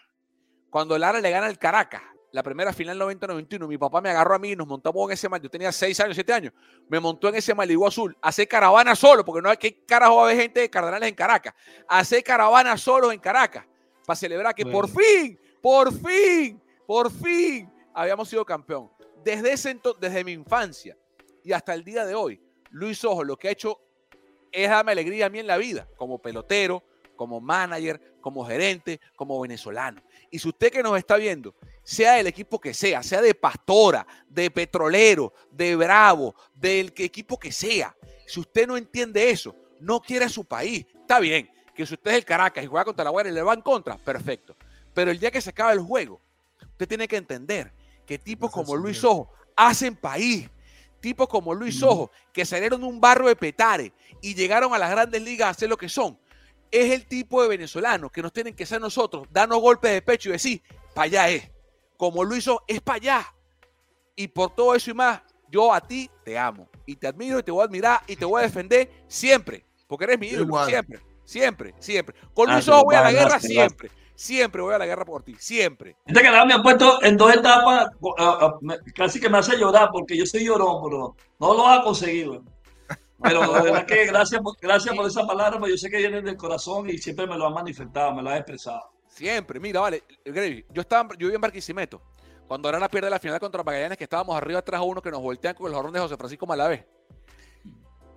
Cuando Lara le gana el Caracas, la primera final 90-91, mi papá me agarró a mí y nos montamos en ese Malibu. Yo tenía 6 años, 7 años. Me montó en ese Malibu azul. Hace caravana solo, porque no hay que carajo haber gente de Cardenales en Caracas. Hace caravana solo en Caracas para celebrar que por fin, por fin, por fin habíamos sido campeón. Desde ese desde mi infancia y hasta el día de hoy, Luis Ojo lo que ha hecho es darme alegría a mí en la vida, como pelotero, como manager, como gerente, como venezolano. Y si usted que nos está viendo, sea del equipo que sea, sea de Pastora, de Petrolero, de Bravo, del equipo que sea, si usted no entiende eso, no quiere su país, está bien, que si usted es el Caracas y juega contra la Guardia y le va en contra, perfecto. Pero el día que se acaba el juego, usted tiene que entender que tipos como Luis Ojo hacen país. Tipos como Luis Ojo, que salieron de un barrio de Petare y llegaron a las grandes ligas a hacer lo que son. Es el tipo de venezolanos que nos tienen que ser nosotros, darnos golpes de pecho y decir, para allá es. Como Luis Ojo, es para allá. Y por todo eso y más, yo a ti te amo. Y te admiro y te voy a admirar y te voy a defender siempre. Porque eres mi ídolo, siempre. Siempre, siempre. Con Luis Ojo voy a la guerra siempre. Siempre voy a la guerra por ti, siempre. Este canal me ha puesto en dos etapas, casi que me hace llorar porque yo soy llorón, pero no lo ha conseguido. Pero de verdad que gracias, gracias por esa palabra, porque yo sé que viene del corazón y siempre me lo ha manifestado, me lo ha expresado. Siempre, mira, vale, yo estaba, yo vivía en Barquisimeto, cuando era la pierde la final contra Magallanes, que estábamos arriba atrás a uno que nos voltean con el jorrón de José Francisco Malavé.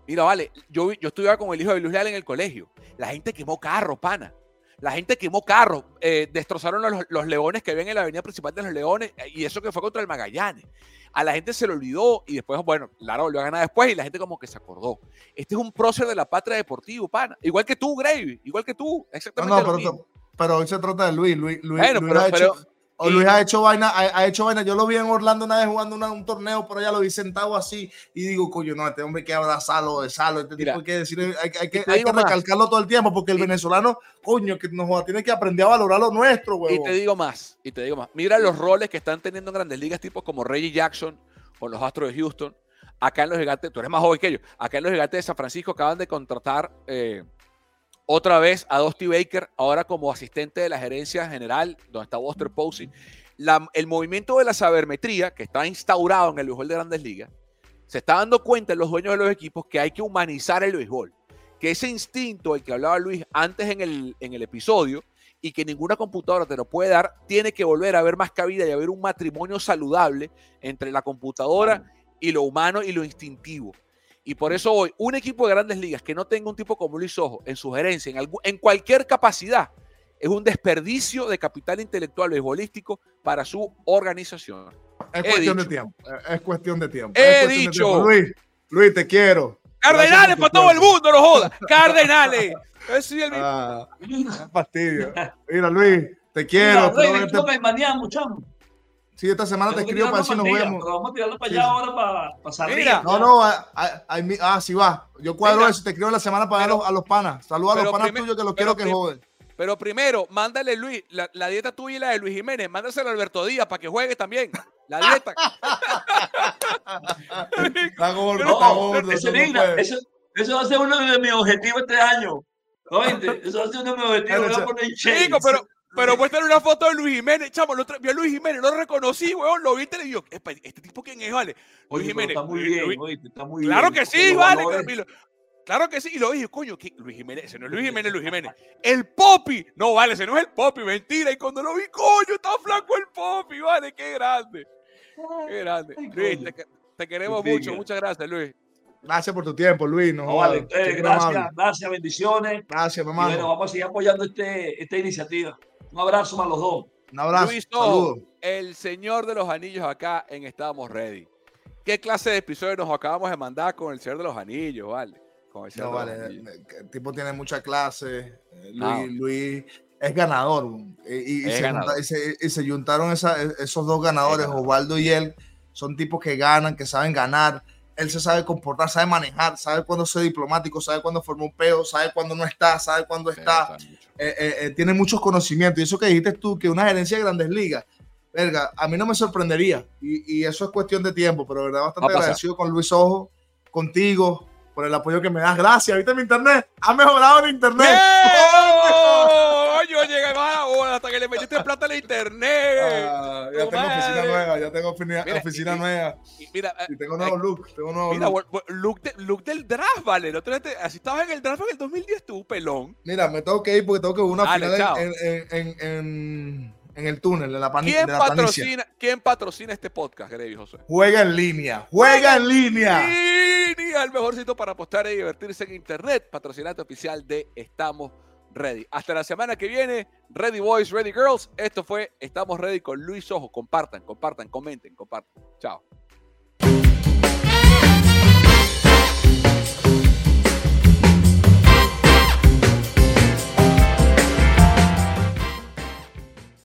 Mira, vale, yo, yo estudiaba con el hijo de Luis Leal en el colegio. La gente quemó carros, pana. La gente quemó carros, eh, destrozaron los, leones que ven en la avenida principal de los leones, eh, y eso que fue contra el Magallanes. A la gente se le olvidó y después, bueno, Lara volvió a ganar después y la gente como que se acordó. Este es un prócer de la patria deportiva, pana. Igual que tú, Gravy, igual que tú, exactamente. No, no, pero, pero, hoy se trata de Luis. Luis, Luis, bueno, pero, O Luis ha hecho vaina, ha, hecho vaina. Yo lo vi en Orlando una vez jugando un torneo, pero ya lo vi sentado así y digo, coño, no, este hombre que abrazarlo, de salo, este tipo hay que decir, hay, que, hay que recalcarlo todo el tiempo porque el venezolano, coño, que nos tiene que aprender a valorar lo nuestro, güey. Y te digo más, y te digo más. Mira los roles que están teniendo en grandes ligas, tipos como Reggie Jackson con los Astros de Houston. Acá en los Gigantes, tú eres más joven que ellos. Acá en los Gigantes de San Francisco acaban de contratar eh, otra vez a Dusty Baker, ahora como asistente de la gerencia general, donde está Buster Posey el movimiento de la sabermetría que está instaurado en el béisbol de grandes ligas, se está dando cuenta en los dueños de los equipos que hay que humanizar el béisbol. Que ese instinto, el que hablaba Luis antes en el, en el episodio, y que ninguna computadora te lo puede dar, tiene que volver a haber más cabida y haber un matrimonio saludable entre la computadora y lo humano y lo instintivo. Y por eso hoy, un equipo de grandes ligas que no tenga un tipo como Luis Ojo en su gerencia, en, en cualquier capacidad, es un desperdicio de capital intelectual beisbolístico para su organización. Es cuestión de tiempo. Es cuestión de tiempo. He dicho. Luis, Luis, te quiero. Cardenales para todo el mundo, no jodas. Cardenales. Es el ah, fastidio. Mira, Luis, te quiero. Mira, Luis, mañana, muchachos. Sí, esta semana te escribo para si nos vemos. vamos a tirarlo para allá ahora para, para salir. No, no, ah, sí va. Yo cuadro eso, te escribo la semana para ver a los panas. Saludos a los panas tuyos que los quiero que joden. Pero primero, mándale Luis, la, dieta tuya y la de Luis Jiménez, mándasela a Alberto Díaz para que juegue también. La dieta. está gordo, está gordo. Eso, eso, va a ser uno de mis objetivos este año. Eso va a ser uno de mis objetivos. Voy a poner Chico, pero, pero muéstrale una foto de Luis Jiménez, chamo, lo vi a Luis Jiménez, lo reconocí, weón, lo vi en televisión. Este tipo quién es, vale. Luis Jiménez. Está muy bien, oíste, está muy claro bien. que sí, vale. Claro que sí, y lo dije, coño, Luis Jiménez, ese no es Luis Jiménez, Luis Jiménez. El Popi, no vale, ese no es el Popi, mentira. Y cuando lo vi, coño, está flaco el Popi, vale, qué grande. Qué grande. Luis, te, queremos mucho, muchas gracias, Luis. Gracias por tu tiempo, Luis. No, vale, eh, gracias, gracias, bendiciones. Gracias, mamá. bueno, vamos a seguir apoyando este, esta iniciativa. Un abrazo más los dos. Un abrazo. Luis Ojo, el señor de los anillos acá en Estamos Ready. ¿Qué clase de episodio nos acabamos de mandar con el señor de los anillos, vale? no, vale, el tipo tiene mucha clase. Eh, Luis, es ganador. Y, se, juntaron esos dos ganadores, Osvaldo y él. Son tipos que ganan, que saben ganar. Él se sabe comportar, sabe manejar, sabe cuándo ser diplomático, sabe cuándo formar un peo, sabe cuándo no está, sabe cuándo está. Eh, eh, tiene muchos conocimientos. Y eso que dijiste tú, que una gerencia de grandes ligas, verga, a mí no me sorprendería. Y, eso es cuestión de tiempo, pero verdad, bastante agradecido con Luis Ojo, contigo, por el apoyo que me das. Gracias. ¿Viste mi internet? Ha mejorado el internet. ¡Oh! Llegué ahora hasta que le metiste plata al internet. Ah, ya tengo oficina nueva, ya tengo oficina, nueva. Y, mira, y tengo nuevo eh, look, tengo nuevo mira, look. Look, del draft, vale. así estabas en el draft en el 2010 tú, pelón. Mira, me tengo que ir porque tengo que ver una final en, en, en, el túnel, en la panilla. ¿Quién, patrocina, ¿Quién patrocina este podcast, Grey José? Juega en línea, juega en línea. el mejor sitio para apostar y divertirse en internet, patrocinante oficial de Estamos Ready. Hasta la semana que viene, Ready Boys, Ready Girls. Esto fue Estamos Ready con Luis Ojo. Compartan, compartan, comenten, compartan. Chao.